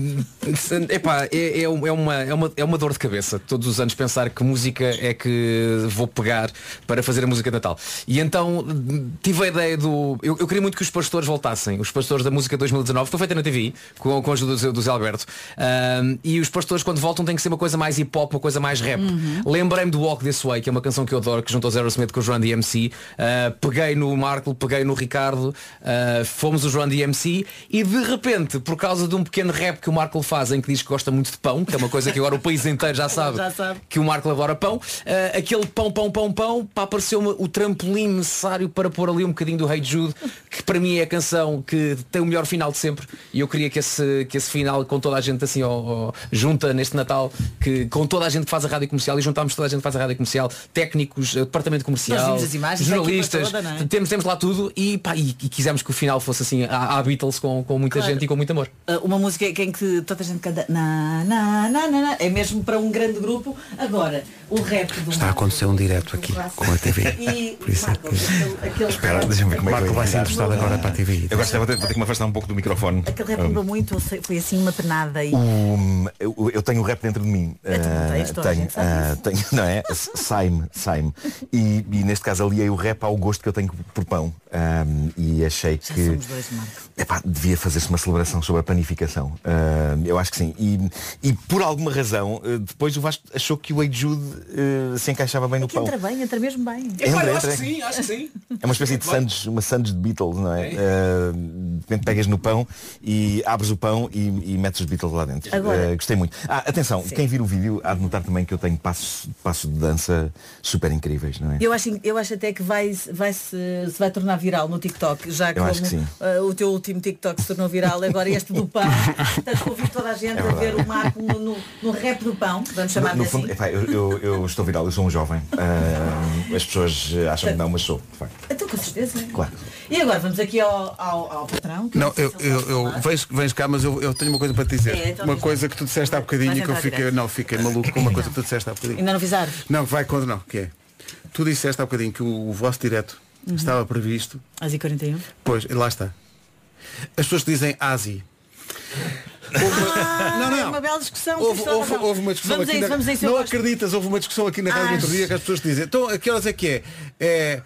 epá, é, é, é uma, é, uma, é uma dor de cabeça todos os anos pensar que música é que vou pegar para fazer a música de Natal. E então tive a ideia do. Eu, eu queria muito que os pastores voltassem, os pastores da música 2019, foi feita na TV, com, com a ajuda do, do Zé Alberto. E os pastores quando voltam tem que ser uma coisa mais hip hop, uma coisa mais rap. Lembrei-me do Walk This Way, que é uma canção que eu adoro, que juntou o Zero Smith com o João DMC. Ah, peguei no Marco, peguei no Ricardo, ah, fomos o João DMC e de repente, por causa de um pequeno rap que o Marco faz em que diz que gosta muito de pão, que é uma coisa que agora o país inteiro já sabe, Já sabe. que o Marco adora pão, ah, aquele pão, pão, pão, pão, pá, apareceu-me o trampolim necessário para pôr ali um bocadinho do Hey Jude, que para mim é a canção que tem o melhor final de sempre e eu queria que esse, que esse final com toda a gente assim ó, ó, junta neste Natal, que com toda a gente que faz a rádio comercial e juntámos toda a gente que faz a rádio comercial, técnicos, eh, departamento comercial, jornalistas, toda, é? temos, temos lá tudo e, pá, e, e quisemos que o final fosse assim à, à Beatles com, com muita Claro. gente e com muito amor. Uh, uma música em que toda a gente canta na, na, na, na, na. é mesmo para um grande grupo. Agora, o rap do Está a acontecer um direto aqui com a TV. E Por isso é Marco, aquele, aquele Espera, deixa-me ver como é que Marco vai ser vai entrevistado agora para a TV. Eu gosto de vou ter, vou ter que me afastar um pouco do microfone. aquele rap mudou muito, foi assim uma penada e Um, eu, eu tenho o rap dentro de mim. Ah, tenho, sabe ah, tenho, não é? Sai-me, sai-me. E, e neste caso aliei o rap ao gosto que eu tenho por pão. Ah, e achei já que dois, epá, devia fazer-se uma celebração sobre a panificação. Ah, eu acho que sim. E, e por alguma razão, ah, depois o Vasco achou que o Ei Jude ah, se encaixava bem no Que pão. entra bem, entra mesmo bem. Entra, acho entra. que sim, acho que sim. É uma espécie de sandes, uma sandes de Beatles, não é? Uh, de repente pegas no pão e abres o pão e, e metes os Beatles lá dentro. Agora- Uh, gostei muito. Ah, atenção, quem vir o vídeo há de notar também que eu tenho passos, passos de dança super incríveis, não é? Eu acho, eu acho até que vai, vai se, se vai tornar viral no TikTok, já como acho que sim. uh, o teu último TikTok se tornou viral, agora este do pão. Portanto, convido toda a gente É a ver o Marco no, no, no rap do pão, vamos chamar No, no assim. fundo, epá, eu, eu- eu estou viral, eu sou um jovem. Uh, as pessoas acham que não, mas sou, de facto. Então Com certeza. Claro. E agora vamos aqui ao, ao, ao patrão. que Não, sei eu, eu, eu vens, vens cá, mas eu, eu tenho uma coisa para te dizer. É, então uma coisa que tu disseste há bocadinho que eu fiquei, não, fiquei maluco com uma coisa que tu disseste há bocadinho. Ainda não avisaram? Não, vai contra não, que é. Tu disseste há bocadinho que o, o vosso direto Uhum. estava previsto. Às e 41 Pois, lá está. As pessoas dizem ASI. Ah, Não, não. É uma bela discussão. Houve, houve- houve uma discussão vamos aqui isso, na... isso, Não acreditas, houve uma discussão aqui na rádio outro dia que as pessoas dizem, então a que horas é que é? É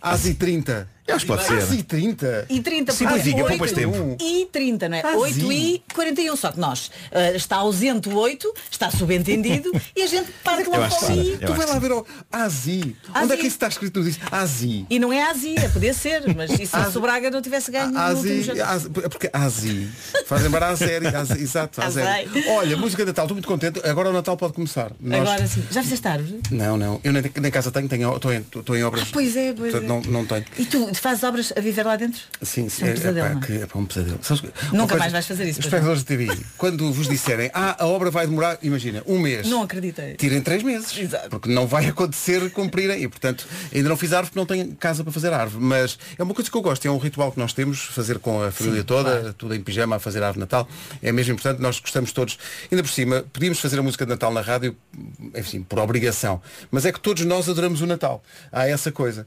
ASI 30. Eu acho que pode ser. ASI 30. E 30 Simplifica, poupas 8 tempo. E 30, não é? Ah, 8 sim. e 41. Só que nós ah, está ausente o 8, está subentendido e a gente parte logo para ali. Eu Tu vai lá ver o ASI. ASI. Onde é que isso está escrito? Diz ASI. E não é Azia, podia ser, mas e se o Braga não tivesse ganho jogo? ASI, é porque ASI. Faz lembrar a série. ASI, exato, a Ah, série. Olha, música de Natal, estou muito contente. Agora o Natal pode começar. Nós- Agora sim. Já fizeste árvore? Não, não. Eu nem, nem casa tenho, tenho estou, em, estou em obras. Ah, pois é, pois é. Não, não tenho. E tu fazes obras a viver lá dentro? Sim, sim. É um pesadelo, pá, não é? que é pá, um pesadelo. Sabes Nunca mais vais fazer isso, Os espectadores de TV, quando vos disserem, ah, a obra vai demorar, imagina, um mês. Não acreditei. Tirem três meses. Exato. Porque não vai acontecer cumprirem. E portanto, ainda não fiz árvore porque não tenho casa para fazer árvore. Mas é uma coisa que eu gosto, é um ritual que nós temos, fazer com a família toda, tudo em pijama a fazer árvore Natal. É mesmo importante, nós gostamos todos. Ainda por cima, podíamos fazer a música de Natal na rádio, enfim, por obrigação. Mas é que todos nós adoramos o Natal. Há essa coisa.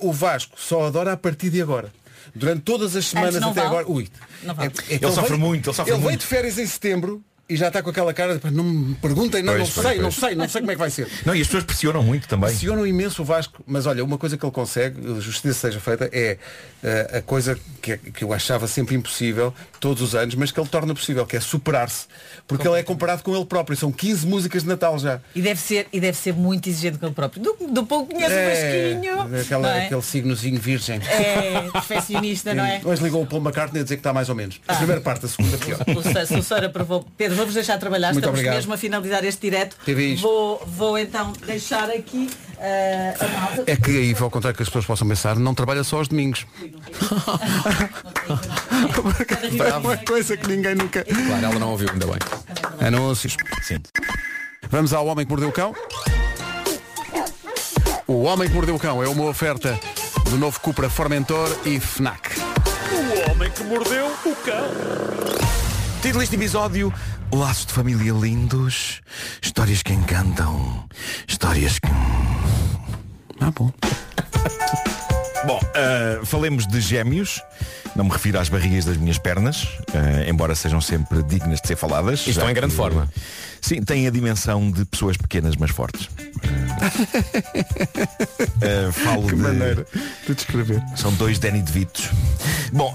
O Vasco só adora a partir de agora. Durante todas as semanas não até vale. agora. Ui. Não vale. que Ele sofre veio- muito, ele sofre Ele veio muito. de férias em setembro e já está com aquela cara de "Pá, não me perguntem, não, Pois, não pois, sei, não pois. sei, não sei como é que vai ser. Não, e as pessoas pressionam muito também. Pressionam imenso o Vasco, mas olha, uma coisa que ele consegue, justiça seja feita, é eh, a coisa que, é- que eu achava sempre impossível, todos os anos, mas que ele torna possível, que é superar-se. Porque ele é comparado com ele próprio. São 15 músicas de Natal já. E deve ser, e deve ser muito exigente com ele próprio. Do, do pouco conhece o Vasquinho. aquela- não é? Aquele signozinho virgem. É, perfeccionista, não é? Hoje ligou o Paul McCartney a dizer que está mais ou menos. A primeira parte, a segunda pior. O o senhor aprovou. Pedro, vamos deixar trabalhar, Muito estamos obrigado. mesmo a finalizar este direto. Vou, vou então deixar aqui eh, a malta. É que aí, ao contrário que as pessoas possam pensar, não trabalha só aos domingos. é uma coisa que ninguém nunca. Claro, ela não ouviu, ainda bem. Anúncios. Sim. Vamos ao Homem que Mordeu o Cão. O Homem que Mordeu o Cão é uma oferta do novo Cupra Formentor e FNAC. O homem que mordeu o cão. Título deste episódio Laços de família lindos Histórias que encantam Histórias que... Ah, bom. Bom, ah, falemos de gêmeos Não me refiro às barrigas das minhas pernas ah, Embora sejam sempre dignas de ser faladas E estão em grande que- forma. Sim, têm a dimensão de pessoas pequenas mas fortes Ah, Falo Que de... maneira de descrever. São dois Danny DeVitos. Bom,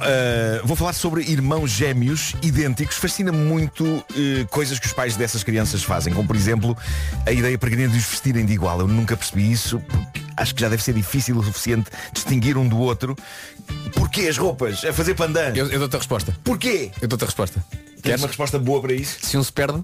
vou falar sobre irmãos gêmeos idênticos. Fascina-me muito coisas que os pais dessas crianças fazem, como por exemplo a ideia peregrina de os vestirem de igual. Eu nunca percebi isso, porque acho que já deve ser difícil o suficiente distinguir um do outro. Porquê as roupas? A fazer pandan? Eu, eu dou-te a resposta. Porquê? Eu dou-te a resposta. Queres uma resposta boa para isso? Se um se perde,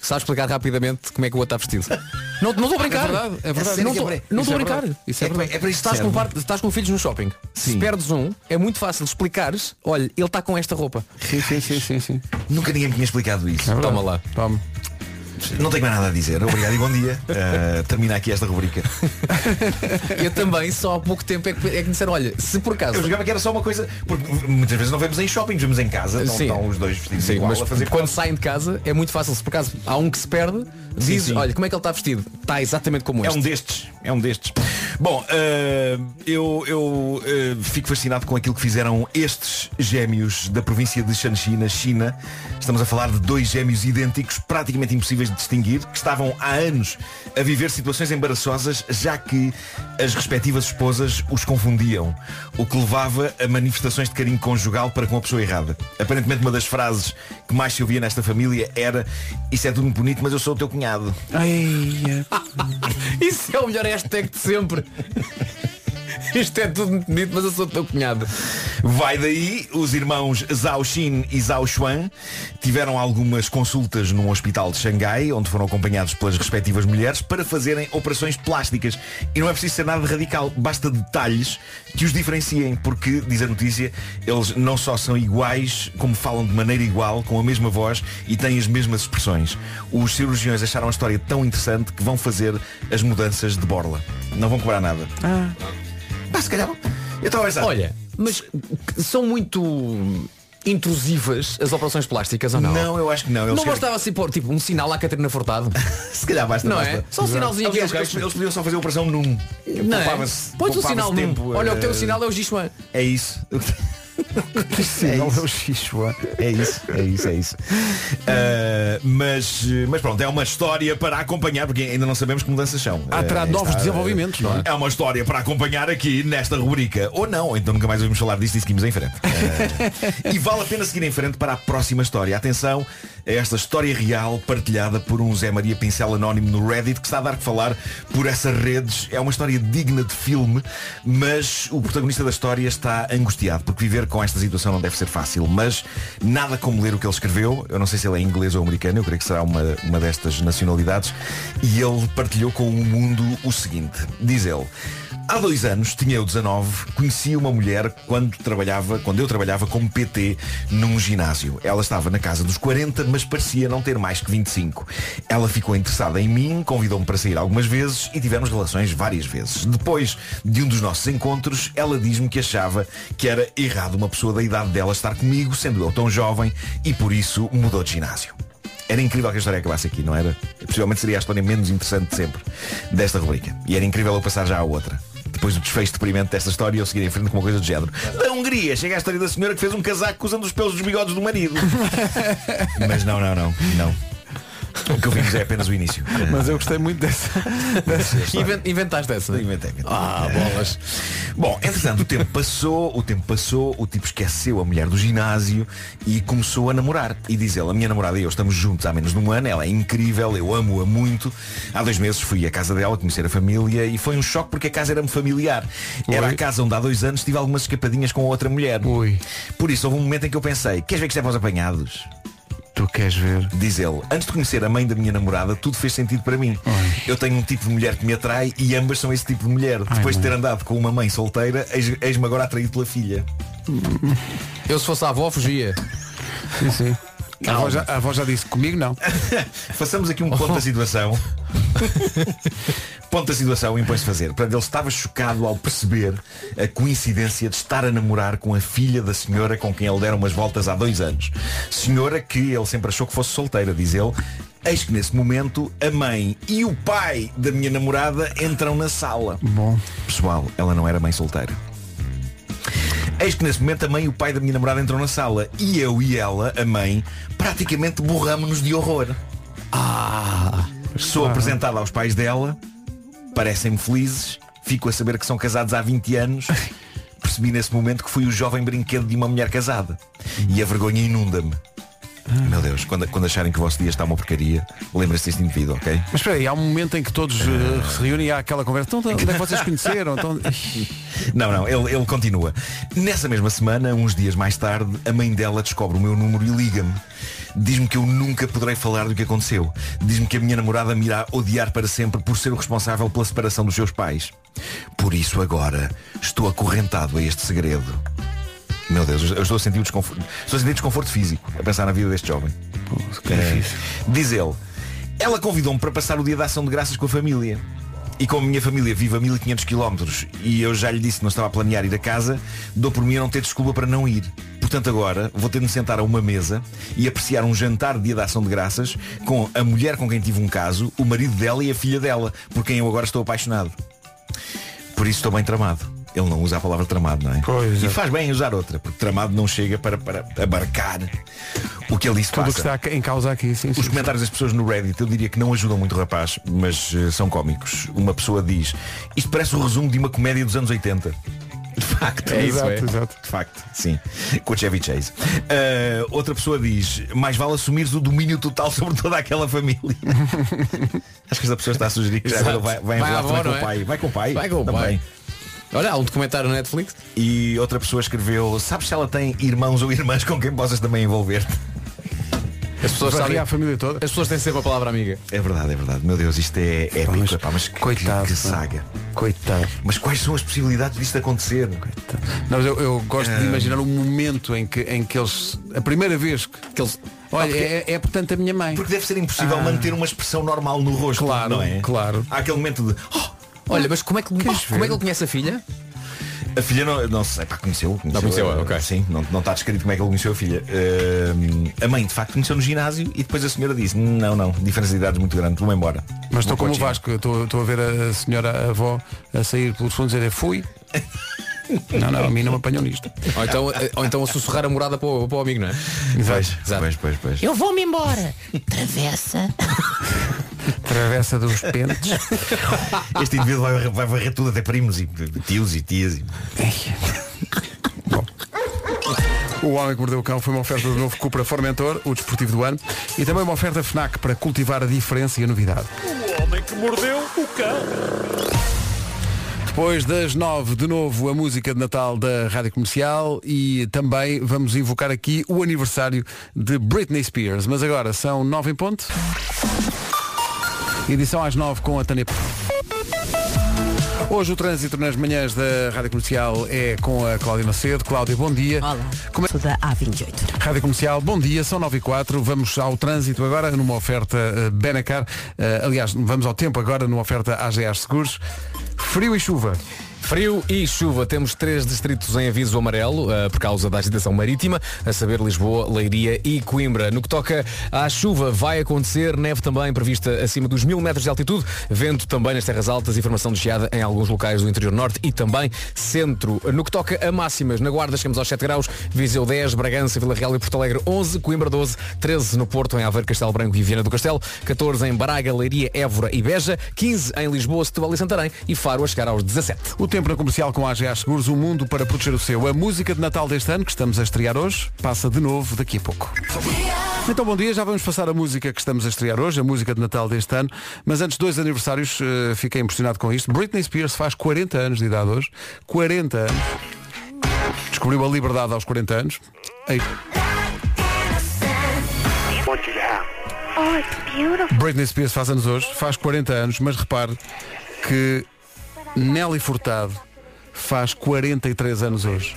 sabe explicar rapidamente como é que o outro está vestido. Não não estou a brincar. É verdade, é verdade. Não é estou estou a é brincar. Isso é É para- verdade. é para isso Estás com, par- estás com filhos no shopping. Se Sim. perdes um, é muito fácil explicares, olha, ele está com esta roupa. Sim, sim, sim, sim, sim. Nunca ninguém me tinha explicado isso. É. Toma lá. Toma. Não tenho mais nada a dizer. Obrigado e bom dia. Eh, termina aqui esta rubrica. Eu também, só há pouco tempo é que, é que me disseram, olha, se por acaso. Eu jogava que era só uma coisa, porque muitas vezes não vemos em shoppings, vemos em casa, então Sim. estão os dois vestidos Sim, igual mas a fazer quando saem de casa é muito fácil. Se por acaso há um que se perde, dizes, sim. olha, como é que ele está vestido? Está exatamente como É este. um destes, é um destes. Bom, eh, eu, eu eh, fico fascinado com aquilo que fizeram estes gêmeos da província de Shanxi, na China. Estamos a falar de dois gêmeos idênticos, praticamente impossíveis de distinguir, que estavam há anos a viver situações embaraçosas, já que as respectivas esposas os confundiam, o que levava a manifestações de carinho conjugal para com a pessoa errada. Aparentemente uma das frases que mais se ouvia nesta família era isso é tudo muito bonito, mas eu sou o teu cunhado. Ai, Isso é o melhor hashtag de sempre. Isto é tudo muito bonito, mas eu sou teu cunhado. Vai daí, os irmãos Zhao Xin e Zhao Xuan tiveram algumas consultas num hospital de Xangai, onde foram acompanhados pelas respectivas mulheres para fazerem operações plásticas. E não é preciso ser nada radical, basta detalhes que os diferenciem, porque, diz a notícia, eles não só são iguais, como falam de maneira igual, com a mesma voz e têm as mesmas expressões. Os cirurgiões acharam a história tão interessante que vão fazer as mudanças de borla. Não vão cobrar nada. Ah, se calhar. Eu estava a pensar. Olha, mas são muito intrusivas as operações plásticas ou não? Não, eu acho que não. Eles não bastava assim pôr tipo um sinal à Catarina Furtado? Se calhar basta. Não basta. é? Só um sinalzinho aqui Aliás, eles, eles podiam só fazer a operação num. Não é? Põe o poupava-se sinal num. Olha, o teu eh, sinal é o Gishwan. É isso. Sim, não é o xixo. É isso, é isso, é isso. Uh, mas, mas pronto, é uma história para acompanhar, porque ainda não sabemos que mudanças são. Ah, terá Uh, novos está- desenvolvimentos, não é? É uma história para acompanhar aqui nesta rubrica. Ou não, ou então nunca mais ouvimos falar disto e seguimos em frente. Uh, e vale a pena seguir em frente para a próxima história. Atenção a esta história real partilhada por um Zé Maria Pincel anónimo no Reddit que está a dar que falar por essas redes. É uma história digna de filme, mas o protagonista da história está angustiado porque viver com esta situação não deve ser fácil. Mas nada como ler o que ele escreveu. Eu não sei se ele é inglês ou americano, eu creio que será uma, uma destas nacionalidades. E ele partilhou com o mundo o seguinte. Diz ele. Há dois anos, tinha eu 19, conheci uma mulher quando trabalhava, quando eu trabalhava como PT num ginásio. Ela estava na casa dos 40, mas parecia não ter mais que 25. Ela ficou interessada em mim, convidou-me para sair algumas vezes e tivemos relações várias vezes. Depois de um dos nossos encontros, ela diz-me que achava que era errado uma pessoa da idade dela estar comigo, sendo eu tão jovem, e por isso mudou de ginásio. Era incrível que a história acabasse aqui, não era? Possivelmente seria a história menos interessante de sempre desta rubrica. E era incrível eu passar já à outra. Depois do desfecho deprimente desta história, eu seguir em frente com uma coisa do género. Da Hungria, chega a história da senhora que fez um casaco usando os pelos dos bigodes do marido. Mas não, não, não, não. O que ouvimos é apenas o início. Mas eu gostei muito dessa. dessa Inventaste essa? Inventei, inventei. Ah, bolas. Bom, entretanto, o tempo passou, o tempo passou, o tipo esqueceu a mulher do ginásio e começou a namorar. E diz ele, a minha namorada e eu estamos juntos há menos de um ano, ela é incrível, eu amo-a muito. Há dois meses fui à casa dela conhecer a família e foi um choque porque a casa era-me familiar. Era a casa onde há dois anos tive algumas escapadinhas com outra mulher. Ui. Por isso houve um momento em que eu pensei, queres ver que isto é para os apanhados? Tu queres ver? Diz ele, antes de conhecer a mãe da minha namorada, tudo fez sentido para mim. Eu tenho um tipo de mulher que me atrai e ambas são esse tipo de mulher. Depois de ter andado com uma mãe solteira, eis- eis-me agora atraído pela filha. Eu se fosse a avó fugia. Sim, sim. A avó, já, a avó já disse, comigo não. Façamos aqui um ponto da situação. ponto da situação impõe-se fazer. Portanto, ele estava chocado ao perceber a coincidência de estar a namorar com a filha da senhora com quem ele dera umas voltas há dois anos. Senhora que ele sempre achou que fosse solteira, diz ele. Eis que nesse momento a mãe e o pai da minha namorada entram na sala. Bom. Pessoal, ela não era mãe solteira. Eis que nesse momento a mãe e o pai da minha namorada entram na sala e eu e ela, a mãe, praticamente borramos-nos de horror. Ah! Sou apresentada aos pais dela, parecem-me felizes, fico a saber que são casados há 20 anos. Percebi nesse momento que fui o jovem brinquedo de uma mulher casada. E a vergonha inunda-me. Meu Deus, quando, quando acharem que o vosso dia está uma porcaria, lembrem-se deste indivíduo, ok? Mas espera aí, há um momento em que todos eh, se reúnem e há aquela conversa. Então, onde é que vocês conheceram? Então... Não, não, ele, ele continua. Nessa mesma semana, uns dias mais tarde, a mãe dela descobre o meu número e liga-me. Diz-me que eu nunca poderei falar do que aconteceu. Diz-me que a minha namorada me irá odiar para sempre por ser o responsável pela separação dos seus pais. Por isso agora estou acorrentado a este segredo. Meu Deus, eu estou a sentir desconforto, estou a sentir desconforto físico a pensar na vida deste jovem. É. Diz ele, ela convidou-me para passar o dia da ação de graças com a família. E como a minha família vive a 1500 km e eu já lhe disse que não estava a planear ir a casa, dou por mim a não ter desculpa para não ir. Portanto agora vou ter de me sentar a uma mesa e apreciar um jantar de dia da ação de graças com a mulher com quem tive um caso, o marido dela e a filha dela, por quem eu agora estou apaixonado. Por isso estou bem tramado. Ele não usa a palavra tramado, não é? Pois e é. faz bem usar outra, porque tramado não chega para, para abarcar o que ele disse Tudo o passa. que está em causa aqui, sim, sim. Os comentários das pessoas no Reddit eu diria que não ajudam muito o rapaz, mas eh, são cómicos. Uma pessoa diz, isto parece o resumo de uma comédia dos anos 80. De facto, É isso, Exato, é. exato. De facto, sim. Com o Chevy Chase. Eh, outra pessoa diz, mais vale assumires o domínio total sobre toda aquela família. Acho que esta pessoa está a sugerir que vai, vai, Vai envelope avó, também com o é? pai. Vai com o pai. Vai com o também. pai. Olha, há um documentário na Netflix. E outra pessoa escreveu, sabes se ela tem irmãos ou irmãs com quem possas também envolver-te? As pessoas sabem. a família toda. As pessoas têm sempre a palavra amiga. É verdade, é verdade. Meu Deus, isto é épico. mas epá, mas que, coitado, que, saga. Coitado. Mas quais são as possibilidades disto acontecer? Não, mas eu, eu gosto Ah. de imaginar um momento em que, em que eles. A primeira vez que, que eles. Olha, porque- é, é portanto a minha mãe. Porque deve ser impossível Ah. manter uma expressão normal no rosto, Claro, não é? claro. Há aquele momento de. "Oh, Olha, mas como é que, Queres como é que ver? ele conhece a filha? A filha não, não sei, pá, conheceu. Não conheceu, eh, ok. Sim, não, não está descrito como é que ele conheceu a filha. Eh, a mãe, de facto, conheceu no ginásio e depois a senhora disse, não, não, diferença de idades muito grande, vou-me embora. Mas estou Vou como o a Vasco, estou estou a ver a senhora avó a sair pelos fundos e a dizer fui. Não, não, a mim não me apanhou nisto. Ou então, ou então a sussurrar a morada para o, para o amigo, não é? Pois, pois, pois, pois. Eu vou-me embora. Travessa. Travessa dos pentes. Este indivíduo vai, vai varrer tudo até primos e tios e tias. E... O Homem que Mordeu o Cão foi uma oferta do novo Cupra Formentor, o desportivo do ano, e também uma oferta FNAC para cultivar a diferença e a novidade. O homem que mordeu o cão. Depois das nove, de novo, a música de Natal da Rádio Comercial e também vamos invocar aqui o aniversário de Britney Spears. Mas agora são nove em ponto. Edição às nove com a Tânia. Hoje o trânsito nas manhãs da Rádio Comercial é com a Cláudia Macedo. Cláudia, bom dia. Olá. É- da A28. Rádio Comercial, bom dia, são 9 e 4 Vamos ao trânsito agora numa oferta uh, Benacar. Uh, aliás, vamos ao tempo agora numa oferta AGA Seguros. Frio e chuva. Frio e chuva. Temos três distritos em aviso amarelo eh, por causa da agitação marítima, a saber Lisboa, Leiria e Coimbra. No que toca à chuva, vai acontecer neve também prevista acima dos mil metros de altitude, vento também nas terras altas e formação de geada em alguns locais do interior norte e também centro. No que toca a máximas, na Guarda chegamos aos 7 graus, Viseu 10, Bragança, Vila Real e Porto Alegre 11, Coimbra 12, 13 no Porto, em Aveiro, Castelo Branco e Viana do Castelo, 14 em Braga, Leiria, Évora e Beja, 15 em Lisboa, Setúbal e Santarém e Faro a chegar aos 17. O tempo na comercial com a AGA Seguros, o mundo para proteger o seu. A música de Natal deste ano, que estamos a estrear hoje, passa de novo daqui a pouco. Então bom dia, já vamos passar a música que estamos a estrear hoje, a música de Natal deste ano. Mas antes, dois aniversários, eh, fiquei impressionado com isto. Britney Spears faz 40 anos de idade hoje. 40 anos. Descobriu a liberdade aos 40 anos. Ei, Oh. Britney Spears faz anos hoje, faz 40 anos, mas repare que Nelly Furtado faz 43 anos hoje.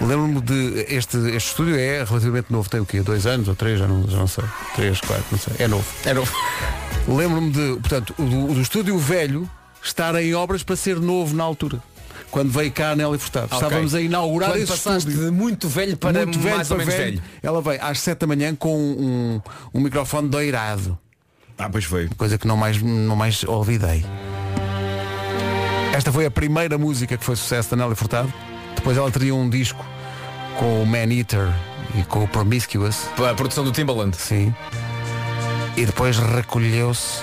Lembro-me de este, este estúdio é relativamente novo, tem o quê? Dois anos ou três? Já não, já não sei. Três, quatro, não sei. É novo. É novo. Lembro-me de, portanto, do, do estúdio velho estar em obras para ser novo na altura. Quando veio cá a Nelly Furtado. Ok. Estávamos a inaugurar Quando esse passaste estúdio. de muito velho para Muito velho mais ou para menos velho. Ela veio às 7 da manhã com um, um microfone doirado. Ah, pois foi. Coisa que não mais, não mais olvidei. Esta foi a primeira música que foi sucesso da Nelly Furtado. Depois ela teria um disco com o Man Eater e com o Promiscuous. A produção do Timbaland. Sim. E depois recolheu-se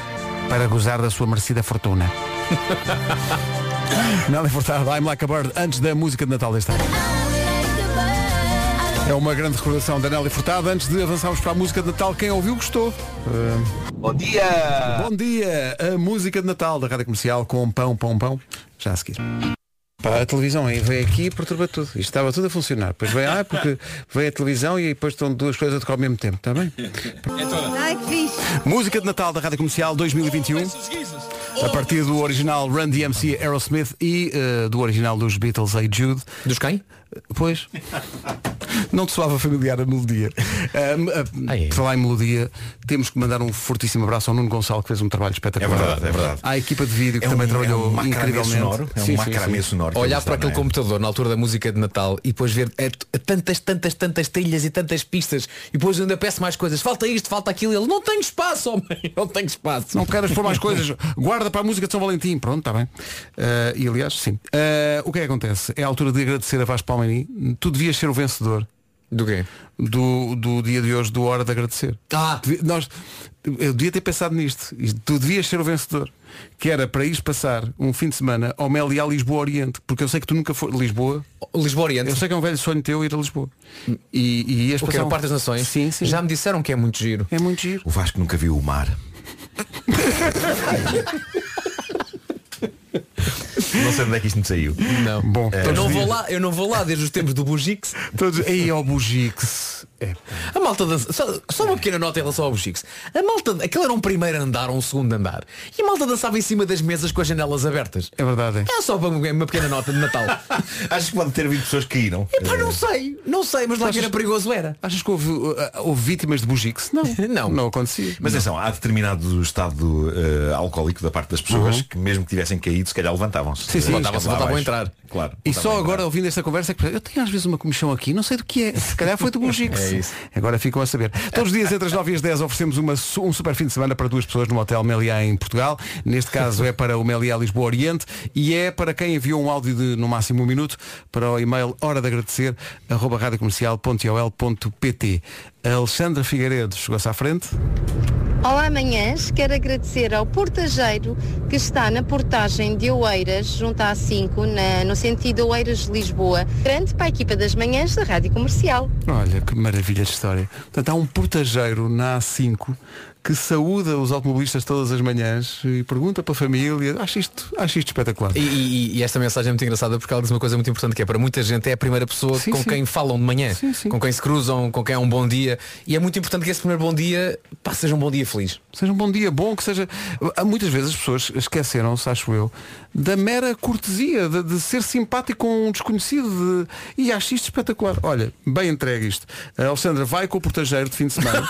para gozar da sua merecida fortuna. Nelly Furtado, I'm Like a Bird, antes da música de Natal deste ano. É uma grande recordação da Nelly Furtado. Antes de avançarmos para a música de Natal, quem ouviu gostou. Uh, Bom dia! Bom dia! A música de Natal da Rádio Comercial com pão, pão, pão. Já a seguir. Pá, a televisão aí veio aqui e perturba tudo. Isto estava tudo a funcionar. Depois veio, ah, porque veio a televisão e depois estão duas coisas a tocar ao mesmo tempo. Está bem? Ai, que fixe. Música de Natal da Rádio Comercial 2021. A partir do original Run DMC Aerosmith e eh, do original dos Beatles Hey Jude. Dos quem? Pois. Não te soava familiar a melodia. Um, é. por falar em melodia, temos que mandar um fortíssimo abraço ao Nuno Gonçalo, que fez um trabalho espetacular. É verdade, é verdade. À equipa de vídeo, que É um- também é trabalhou um macramê incrivelmente. sonoro, é um Sim, macramê sonoro. Olhar para aquele é? computador na altura da música de Natal e depois ver é, t- tantas, tantas, tantas trilhas e tantas pistas e depois ainda peço mais coisas. Falta isto, falta aquilo. Ele não tem espaço, homem. Não tem espaço. Não queres pôr mais coisas. Guarda para a música de São Valentim. Pronto, está bem. Uh, e aliás, sim. Uh, o que é que acontece? É a altura de agradecer a Vasco Palmeirim. Tu devias ser o vencedor Do quê? do, do dia de hoje do Hora de Agradecer. Ah, Nós, eu devia ter pensado nisto. Isto- Tu devias ser o vencedor. Que era para ires passar um fim de semana ao Mel e à Lisboa Oriente. Porque eu sei que tu nunca foste. Lisboa. Lisboa Oriente. Eu sei que é um velho sonho teu ir a Lisboa. E, e ias passar um- o Parque das Nações? Sim, sim. Já me disseram que é muito giro. É muito giro. O Vasco nunca viu o mar. Não sei de onde é que isto me saiu. Não. Bom, Eu todos não vou lá, eu não vou lá desde os tempos do Bugix. Todos, aí ao Bugix. A malta dança. Só, só uma pequena nota em relação ao Buchix. A malta. Aquele era um primeiro andar ou um segundo andar. E a malta dançava em cima das mesas com as janelas abertas. É verdade. É só para uma pequena nota de Natal. Acho que pode ter havido pessoas que caíram. Epá, não sei. Não sei, mas lá que era perigoso era. Achas que houve, uh, houve vítimas de bugix? Não. não. Não acontecia. Mas atenção, há determinado estado eh, alcoólico da parte das pessoas Uhum. que mesmo que tivessem caído, se calhar levantavam-se. Sim, sim. Levantavam-se Voltavam a entrar. Claro. E só agora, ouvindo esta conversa, é que eu tenho às vezes uma comichão aqui, não sei do que é. Se calhar foi do Bugix. Isso. Agora ficam a saber. Todos os dias entre as 9 e as 10 oferecemos uma um super fim de semana para duas pessoas no Hotel Meliá em Portugal. Neste caso é para o Meliá Lisboa Oriente e é para quem enviou um áudio de no máximo um minuto para o e-mail hora de agradecer arroba radiocomercial.ol.pt A Alexandra Figueiredo chegou-se à frente. Olá, manhãs. Quero agradecer ao portageiro que está na portagem de Oeiras, junto à 5, na- no sentido Oeiras-Lisboa. Grande para a equipa das manhãs da Rádio Comercial. Olha, que maravilha de história. Portanto, há um portageiro na A5 que saúda os automobilistas todas as manhãs e pergunta para a família. Acho isto, acho isto espetacular. E, e- e esta mensagem é muito engraçada porque ela diz uma coisa muito importante que é para muita gente é a primeira pessoa Sim, com sim. quem falam de manhã, com quem se cruzam, com quem é um bom dia. E é muito importante que esse primeiro bom dia pá, seja um bom dia feliz. Seja um bom dia bom, que seja. Há Muitas vezes as pessoas esqueceram-se, acho eu, da mera cortesia, de, de ser simpático com um desconhecido. De... E acho isto espetacular. Olha, bem entregue isto. A Alexandra vai com o portageiro de fim de semana.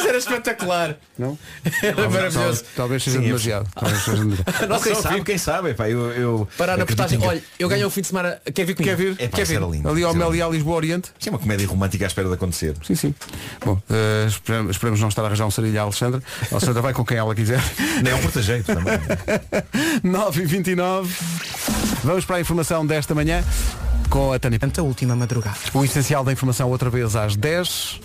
Isso era espetacular. Não? Era maravilhoso. Talvez, talvez seja Sim, é demasiado. Talvez seja demasiado. Nossa, quem sabe, quem sabe, epá, eu, eu Parar na portagem, em- olha, eu ganhei o fim de semana. Quer vir comigo? Quer vir? Epá, Quer isso vir? lindo. Ali ao Meliá Lisboa Oriente. Isso é uma comédia romântica à espera de acontecer. Sim, sim. Bom, eh, esperamos, esperamos não estar a arranjar um sarilho à Alexandra. A Alexandra vai com quem ela quiser. Nem é um portageiro também. 9 e 29 Vamos para a informação desta manhã com a Tânia. A última madrugada. O essencial da informação outra vez às 10.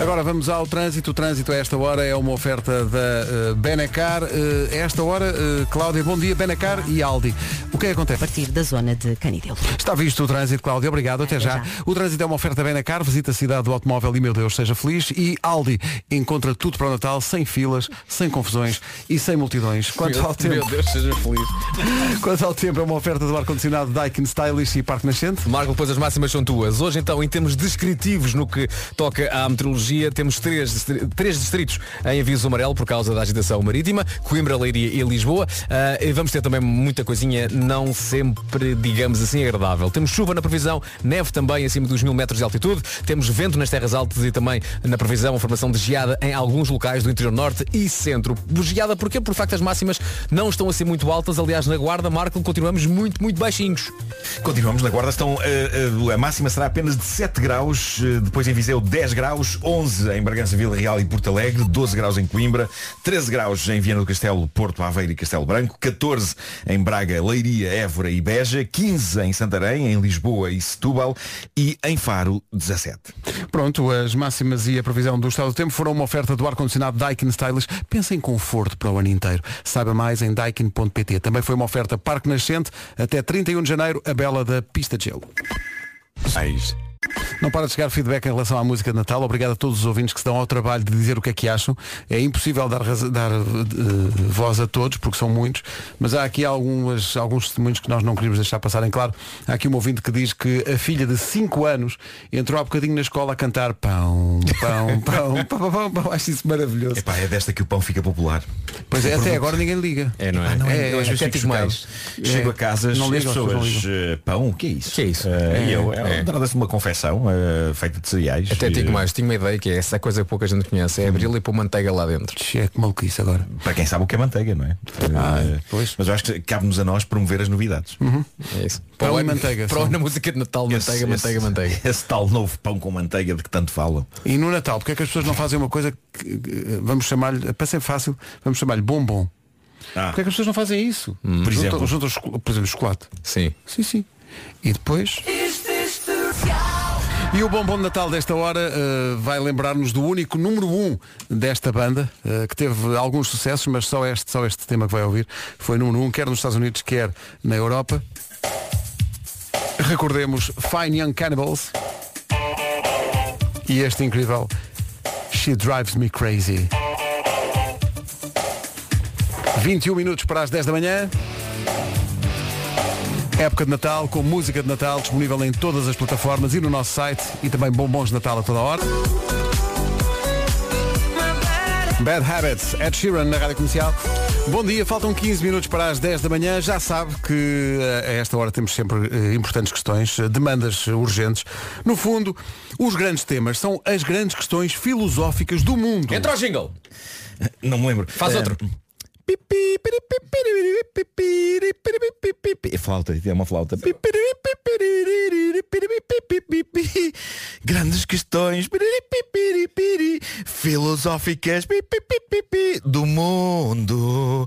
Agora vamos ao trânsito. O trânsito a esta hora é uma oferta da eh, Benacar. Eh, a esta hora, eh, Cláudia, bom dia, Benacar e Aldi. O que é que acontece? A partir da zona de Canidelo. Está visto o trânsito, Cláudia. Obrigado, até já. O trânsito é uma oferta Benacar. Visita a cidade do automóvel e, meu Deus, seja feliz. E Aldi encontra tudo para o Natal, sem filas, sem confusões e sem multidões. Quanto Meu- ao tempo, Meu Deus, seja feliz. quanto ao tempo, é uma oferta do ar-condicionado Daikin Stylish e Parque Nascente. Marco, depois as máximas são tuas. Hoje então, em termos descritivos no que toca à meteorologia, temos três, três distritos em aviso amarelo por causa da agitação marítima, Coimbra, Leiria e Lisboa. Ah, e vamos ter também muita coisinha não sempre, digamos assim, agradável. Temos chuva na previsão, neve também acima dos mil metros de altitude, temos vento nas terras altas e também na previsão a formação de geada em alguns locais do interior norte e centro. Geada porquê? Por facto as máximas não estão a ser muito altas, aliás na guarda, Marco, continuamos muito, muito baixinhos. Continuamos na guarda, estão, eh, eh, a máxima será apenas de 7 graus, eh, depois em Viseu 10 graus, 11 em Bragança, Vila Real e Porto Alegre, 12 graus em Coimbra, 13 graus em Viana do Castelo, Porto, Aveiro e Castelo Branco, 14 em Braga, Leiria, Évora e Beja, 15 em Santarém, em Lisboa e Setúbal e em Faro 17. Pronto, as máximas e a previsão do estado do tempo foram uma oferta do ar-condicionado Daikin Stylish. Pensa em conforto para o ano inteiro. Saiba mais em daikin.pt. Também foi uma oferta Parque Nascente até 31 de janeiro, a bela da pista de gelo. Mais. Não para de chegar feedback em relação à música de Natal. Obrigado a todos os ouvintes que se dão ao trabalho de dizer o que é que acham. É impossível dar, dar eh, voz a todos, porque são muitos, mas há aqui algumas, alguns testemunhos que nós não queríamos deixar passar em claro. Há aqui um ouvinte que diz que a filha de 5 anos entrou há bocadinho na escola a cantar pão, pão, pão, pão, pão, pão. Acho isso maravilhoso. Epá, é desta que o pão fica popular. Pois é, até muito- agora ninguém liga. É, não é? Ah, não é? É, às vezes até mais. Chego É. a casa, Não as ligam, as pessoas não eh, pão, o que é isso? Que é isso? Eh, e eu, É. é, Trata-se de uma confecção eh, feita de cereais. Até digo Eh, mais, tinha uma ideia que é essa coisa que pouca gente conhece, é abri-la e pôr manteiga lá dentro. É que maluquice agora. Para quem sabe o que é manteiga, não é? Ah, Eh, pois. Mas eu acho que cabe-nos a nós promover as novidades. É isso. Pão Para o e manteiga, Para o sim. ano, na música de Natal, manteiga, Esse- manteiga, esse- manteiga. Esse tal novo pão com manteiga de que tanto falam. E no Natal, porque é que as pessoas não fazem uma coisa que que, vamos chamar-lhe, para ser fácil, vamos chamar-lhe bombom. Ah, Porque é que as pessoas não fazem isso? Por Juntam- exemplo? juntam choco- por exemplo, chocolate. Sim. Sim, sim. E depois. E o bombom de Natal desta hora eh, vai lembrar-nos do único número um desta banda, eh, que teve alguns sucessos, mas só este, só este tema que vai ouvir foi número um, quer nos Estados Unidos, quer na Europa. Recordemos Fine Young Cannibals e este incrível She Drives Me Crazy. 21 minutos para as 10 da manhã. Época de Natal com música de Natal disponível em todas as plataformas e no nosso site e também bombons de Natal a toda hora. Bad Habits, Ed Sheeran na Rádio Comercial. Bom dia, faltam 15 minutos para as 10 da manhã. Já sabe que eh, a esta hora temos sempre eh, importantes questões, eh, demandas urgentes. No fundo, os grandes temas são as grandes questões filosóficas do mundo. Entra o jingle. Não me lembro. Faz Eh, outro. Flauta, é uma flauta. Grandes questões. Filosóficas. Do mundo.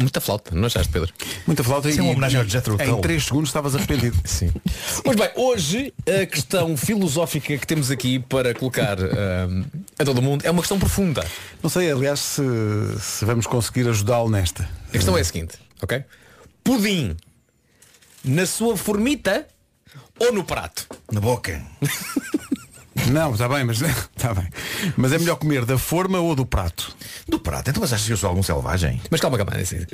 Muita flauta, não achaste, Pedro? Muita flauta Isso é uma e- homenagem ao Jethro Em Tull. 3 segundos estavas arrependido. Sim. Pois bem, hoje a questão filosófica que temos aqui para colocar ahm, a todo mundo é uma questão profunda. Não sei, aliás, se, se vamos conseguir ajudá-lo nesta. A questão é a seguinte, ok? Pudim na sua formita ou no prato? Na boca. Não, está bem, mas está bem. Mas é melhor comer da forma ou do prato? Do prato. Então mas achas que eu sou algum selvagem? Mas calma, calma. Se,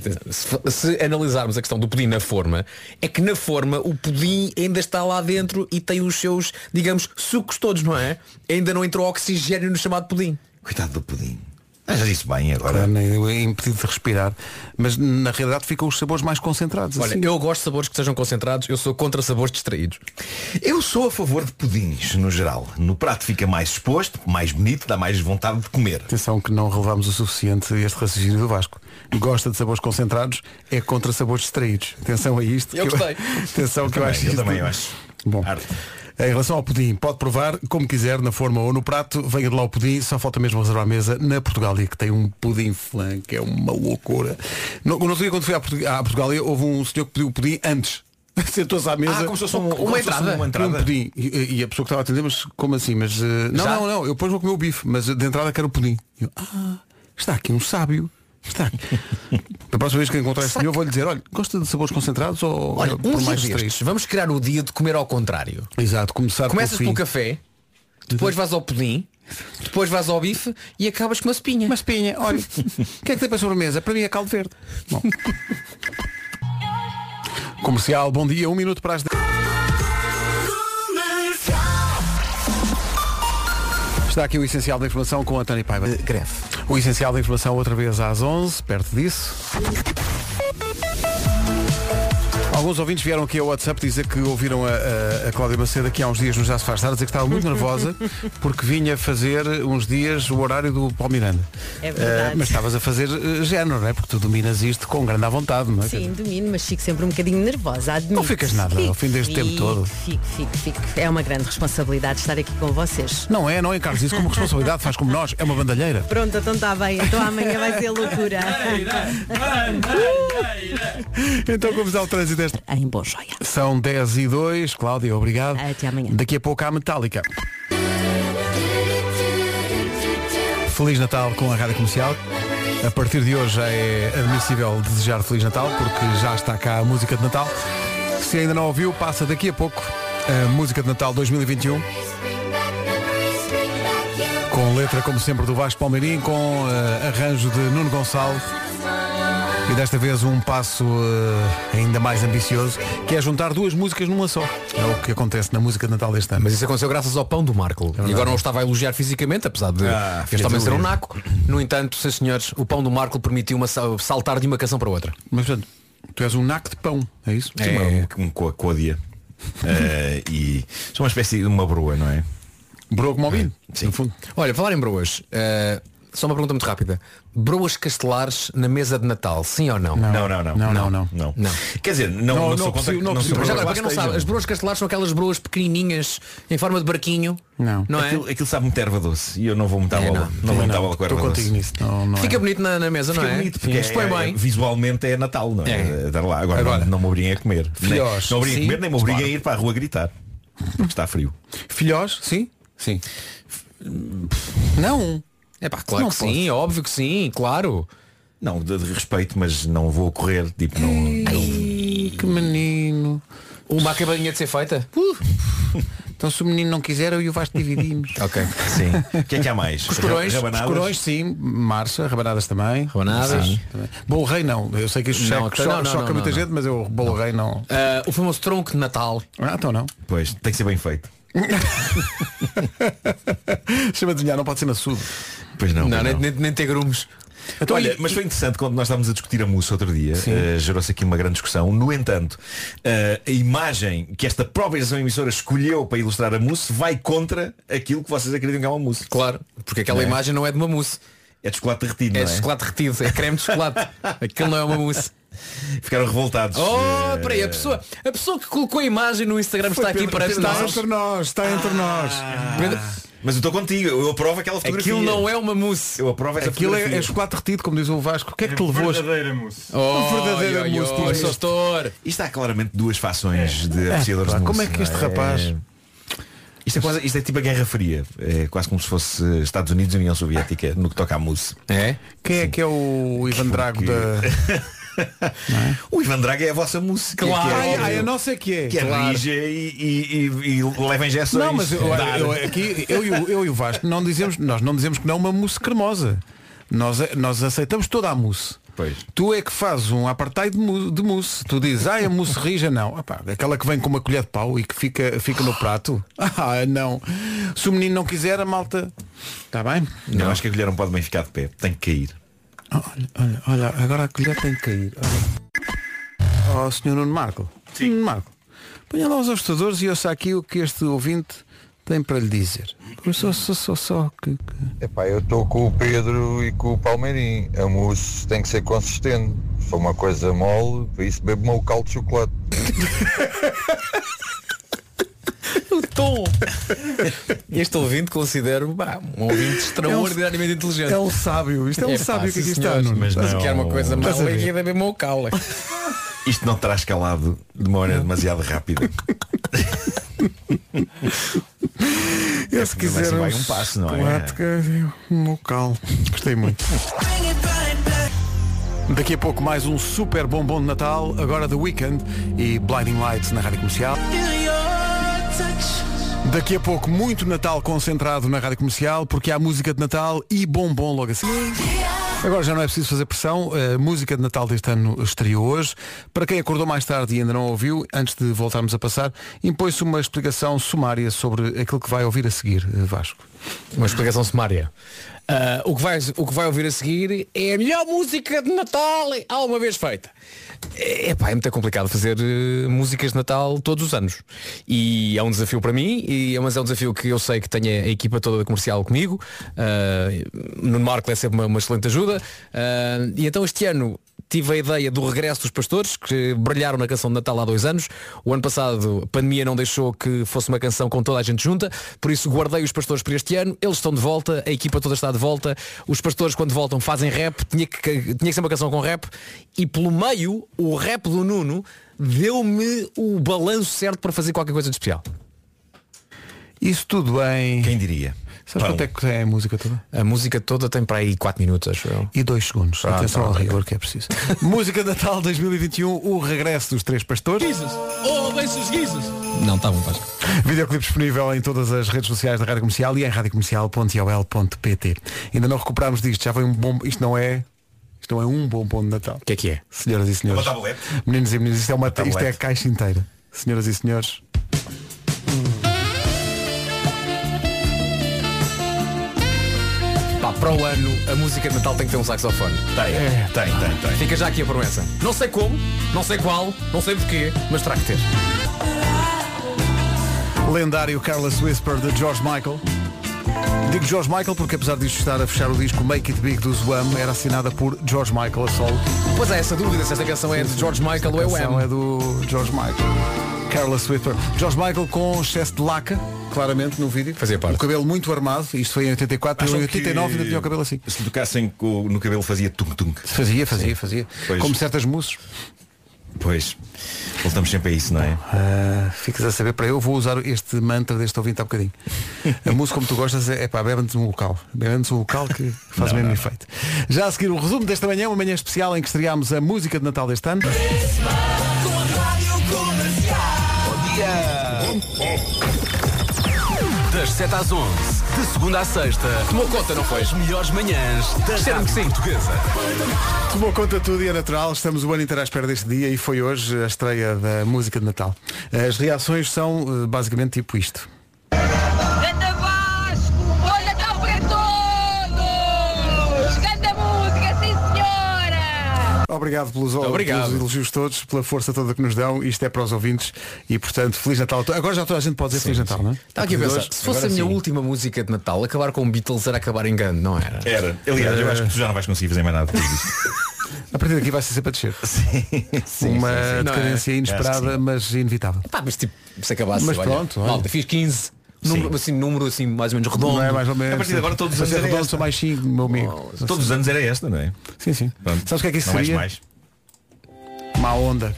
se analisarmos a questão do pudim na forma, é que na forma o pudim ainda está lá dentro e tem os seus, digamos, sucos todos, não é? Ainda não entrou oxigênio no chamado pudim. Coitado do pudim. Ah, já disse bem agora. Claro, é impedido de respirar. Mas na realidade ficam os sabores mais concentrados. Olha, assim. eu gosto de sabores que sejam concentrados, eu sou contra sabores distraídos. Eu sou a favor de pudins, no geral. No prato fica mais exposto, mais bonito, dá mais vontade de comer. Atenção que não relevamos o suficiente este raciocínio do Vasco. Gosta de sabores concentrados, é contra sabores distraídos. Atenção a isto. Eu que gostei. Atenção que eu, acho eu isto- também acho. Bom. Arte. Em relação ao pudim, pode provar como quiser, na forma ou no prato, venha de lá o pudim, só falta mesmo reservar a mesa na Portugália, que tem um pudim flan, que é uma loucura. No, no outro dia, quando fui à, Portu- à Portugália, houve um senhor que pediu o pudim antes. Sentou-se à mesa. Ah, como se fosse um- Uma fosse entrada? uma Queria um entrada. pudim. E, e a pessoa que estava a atender, mas como assim? Mas eh, não, Já? não, não, eu depois vou comer o bife, mas de entrada quero o pudim. Eu, ah, está aqui um sábio. Está da próxima vez que encontrar este senhor, vou-lhe dizer, olha, gosta de sabores concentrados ou Olha, por dia mais destes, distraídos? vamos criar o dia de comer ao contrário. Exato, começar Começas pelo pelo café, depois vais ao pudim, depois vais ao bife e acabas com uma espinha. Uma espinha, olha, o que é que tem para a sobremesa? Para mim é caldo verde. Bom. Comercial, bom dia, um minuto para as 10. Está aqui o essencial da informação com António Paiva. greve. O essencial da informação outra vez às 11, perto disso. Alguns ouvintes vieram aqui ao WhatsApp dizer que ouviram a, a, a Cláudia Macedo aqui há uns dias no Já se faz tarde, dizer que estava muito nervosa porque vinha fazer uns dias o horário do Paulo Miranda. É verdade. Eh, mas estavas a fazer eh, género, não é? Porque tu dominas isto com grande à vontade, não é? Sim, domino, mas fico sempre um bocadinho nervosa. Admito. Não ficas nada ao fim deste tempo Fico, todo. Fico, fico, fico. É uma grande responsabilidade estar aqui com vocês. Não é, não encares isso como responsabilidade, faz como nós, é uma bandalheira. Pronto, então está bem. Então amanhã vai ser loucura. Então como está o trânsito em Boa Joia. São 10 e 2, Cláudia, obrigado. Até amanhã. Daqui a pouco há Metallica. Feliz Natal com a Rádio Comercial. A partir de hoje é admissível desejar Feliz Natal, porque já está cá a música de Natal. Se ainda não ouviu, passa daqui a pouco a música de Natal 2021. Com letra, como sempre, do Vasco Palmeirim, com eh, arranjo de Nuno Gonçalves. E desta vez um passo eh, ainda mais ambicioso, que é juntar duas músicas numa só. É o que acontece na música de Natal deste ano. Mas isso aconteceu graças ao pão do Marco. e agora não estava a elogiar fisicamente, apesar de Ah, este homem ser um naco. No entanto, sim senhores, o pão do Marco permitiu-me sa- saltar de uma canção para outra. Mas portanto, tu és um naco de pão, é isso? Sim, uma- um co- côdea. Eh, e sou uma espécie de uma broa, não é? Broa como ao vinho, Sim. no fundo. Olha, falar em broas. eh, só uma pergunta muito rápida. Broas castelares na mesa de Natal, sim ou não? Não, não, não. Não, não, não. Não. Não. Quer dizer, não, Não, não, não sou contra não não contra agora, para quem não sabe, as broas castelares são aquelas broas pequenininhas em forma de barquinho. Não. Não é? Aquilo, aquilo sabe muito erva doce e eu não vou muita É, bola. não. Não, vou muita bola com erva doce. nisso. Não, não Fica é. bonito na, na mesa, Fica não é? bonito, porque Isto põe é- é- bem. visualmente é Natal, não é? É. Dar lá. Agora, Agora. Não, não me obriguem a comer. Nem, Filhós, não me obriguem a sim, comer, nem me obriguem claro. a ir para a rua gritar. Porque está frio. Filhós, sim? Sim. Não. É pá, claro Não que sim, óbvio que sim, claro. Não, de, de respeito, mas não vou correr, tipo, não. não- Ai, que menino. Uma acabadinha de ser feita? Então se o menino não quiser, eu e o Vasco dividimos. Ok. Sim. O que é que há mais? Coscorões, Rabanadas? sim, marcha, rabanadas também. Rabanadas. Sim, também. Bolo rei não. Eu sei que isto Não, choca, não, não, choca não, muita não, gente, mas eu bolo rei não. Ah, o famoso tronco de Natal. Ah, então não. Pois, tem que ser bem feito. Chama de desenhar, não pode ser maçudo. Pois não. Não, pois nem, não. nem, nem ter grumos. Então, Olha, e- mas foi interessante quando nós estávamos a discutir a mousse outro dia, eh, gerou-se aqui uma grande discussão. No entanto, eh, a imagem que esta própria estação emissora escolheu para ilustrar a mousse vai contra aquilo que vocês acreditam que é uma mousse. Claro, porque aquela Não é? imagem não é de uma mousse. É de chocolate derretido, É não de é? chocolate derretido, é creme de chocolate. Aquilo não é uma mousse. Ficaram revoltados. Oh, Eh, peraí, a pessoa, a pessoa que colocou a imagem no Instagram está aqui para está nós. entre nós, está entre nós. Pedro, Mas eu estou contigo, eu aprovo aquela fotografia. Aquilo não é uma mousse. Eu aprovo essa Aquilo é, fotografia. é chocolate derretido, como diz o Vasco. O que é que te levou a... Verdadeira mousse. Oh, verdadeira oi, mousse, diz. doutor. Isto há claramente duas fações de apreciadores pá, de mousse. como é que este não rapaz- Isto é, quase, isto é tipo a Guerra Fria. É quase como se fosse Estados Unidos e União Soviética no que toca à mousse. É? Quem é que é o Ivan Drago que- da... O Ivan Draga é a vossa música. Claro. Que Ai, é, ai, a nossa é que é. que é Claro. rija e, e, e, e leva injeções. Não, mas eu, eu- aqui, eu, e o- eu e o Vasco não dizemos, nós não dizemos que não é uma mousse cremosa. Nós, nós aceitamos toda a mousse. Pois. Tu é que fazes um apartheid de mousse. Tu dizes, ah, a mousse rija, não. Epá, aquela que vem com uma colher de pau e que fica, fica no prato. Ah, não. Se o menino não quiser, a malta. Está bem? Não, acho que a colher não pode bem ficar de pé. Tem que cair. Olha, olha, olha, agora a colher tem que cair. Olha. Oh, senhor Nuno Marco. Sim. Nuno Marco. Ponha lá os ajustadores e ouça aqui o que este ouvinte tem para lhe dizer. Só, só, só, só que, que- Epá, eu estou com o Pedro e com o Palmeirim. A mousse tem que ser consistente. For uma coisa mole, por isso bebo-me o caldo de chocolate. O tom. Este ouvinte considero bah, um ouvinte extraordinariamente inteligente. É um sábio. Isto é um É, sábio pá, que aqui sim, está. mas Mas não- quer uma coisa caule. Isto não terá escalado de uma maneira demasiado rápida. Eu, se quiser vai um passo, não é? um local. Gostei muito. Daqui a pouco mais um super bombom de Natal, agora The Weekend e Blinding Lights na Rádio Comercial. Daqui a pouco muito Natal concentrado na Rádio Comercial, porque há música de Natal e bombom logo assim. Agora já não é preciso fazer pressão, a música de Natal deste ano estreou hoje. Para quem acordou mais tarde e ainda não ouviu, antes de voltarmos a passar, impõe-se uma explicação sumária sobre aquilo que vai ouvir a seguir, eh, Vasco. Uma explicação sumária. Ah, o, que vai, o que vai ouvir a seguir é a melhor música de Natal alguma vez feita. É, pá, é muito complicado fazer eh, músicas de Natal todos os anos. E é um desafio para mim, e, mas é um desafio que eu sei que tenho a equipa toda da comercial comigo. Uh, no Marco é sempre uma, uma excelente ajuda. Ah, e então este ano tive a ideia do regresso dos pastores, que brilharam na canção de Natal há dois anos. O ano passado a pandemia não deixou que fosse uma canção com toda a gente junta, por isso guardei os pastores para este ano. Eles estão de volta, a equipa toda está de volta. Os pastores quando voltam fazem rap, tinha que, tinha que ser uma canção com rap. E pelo meio, o rap do Nuno deu-me o balanço certo para fazer qualquer coisa de especial. Isso tudo bem. Quem diria? Sabes Pão. quanto é que tem a música toda? A música toda tem para aí 4 minutos, acho eu. E dois segundos. Ah, Atenção tá, ao rigor que é preciso. música de Natal 2021, o regresso dos três pastores. Oh, bem-se guizas. Não, está bom, faz. Videoclipe disponível em todas as redes sociais da Rádio Comercial e em radiocomercial.iol.pt. Ainda não recuperámos disto, já foi um bom. Isto não é. Isto não é um bombom de Natal. O que é que é? Senhoras e senhores. Uma tabulete. Meninos e meninas, isto é, uma, Uma isto é a caixa inteira. Senhoras e senhores. Pá, para o ano a música de Natal tem que ter um saxofone. Tem, tem, tem, tem. Fica já aqui a promessa. Não sei como, não sei qual, não sei porquê, mas terá que ter. Lendário Careless Whisper de George Michael. Digo George Michael porque apesar disto estar a fechar o disco Make It Big do Wham, era assinada por George Michael a solo. Pois é, essa dúvida se esta canção é de George Michael ou é Wham. é do George Michael. Careless Whisper. George Michael com excesso de laca, claramente no vídeo. Fazia parte. O cabelo muito armado, isto foi em 84, Acham em 89 ainda tinha o cabelo assim. Se tocassem no cabelo fazia tung-tung. Fazia, fazia, fazia. Pois. Como certas mousses. Pois. Voltamos sempre a isso, não é? Ah, ficas a saber para eu vou usar este mantra deste ouvinte há bocadinho. A música como tu gostas é, é pá, bebe-nos um local. Bebe-nos um local que faz o mesmo efeito. Já a seguir o resumo desta manhã, uma manhã especial em que estreámos a música de Natal deste ano. Das 7 às 11, de segunda à sexta. Tomou conta, não foi? As melhores manhãs da Rádio que sim. Portuguesa. Tomou conta tudo e é natural. Estamos o ano inteiro à espera deste dia e foi hoje a estreia da música de Natal. As reações são eh, basicamente tipo isto. Obrigado pelos, Obrigado. pelos elogios todos, pela força toda que nos dão. Isto é para os ouvintes e, portanto, Feliz Natal. Agora já toda a gente pode dizer Feliz Natal, não é? Estava aqui a pensar, se fosse a agora minha sim. última música de Natal, acabar com Beatles era acabar em grande, não era? Era. Aliás, eu acho que tu já não vais conseguir fazer mais nada. A partir daqui vai ser sempre a descer. Sim, Uma sim, sim. Não é? decadência inesperada, mas inevitável. Pá, mas tipo, se acabasse, Mas olha, pronto, olha. malta, fiz 15. Número, assim, número assim, mais ou menos redondo. Não é mais ou menos. A partir de agora todos os anos era redondo, mais 5, meu amigo. Todos os anos era esta, não é? Sim, sim. Pronto. Sabes o que é que isso não seria? mais. Má onda,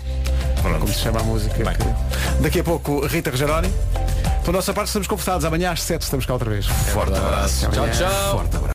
Pronto. como se chama a música. Que- Daqui a pouco, Rita Rogeroni. Pela nossa parte, estamos conversados. Amanhã às 7 estamos cá outra vez. Forte verdade. abraço. Tchau, tchau. Forte abraço.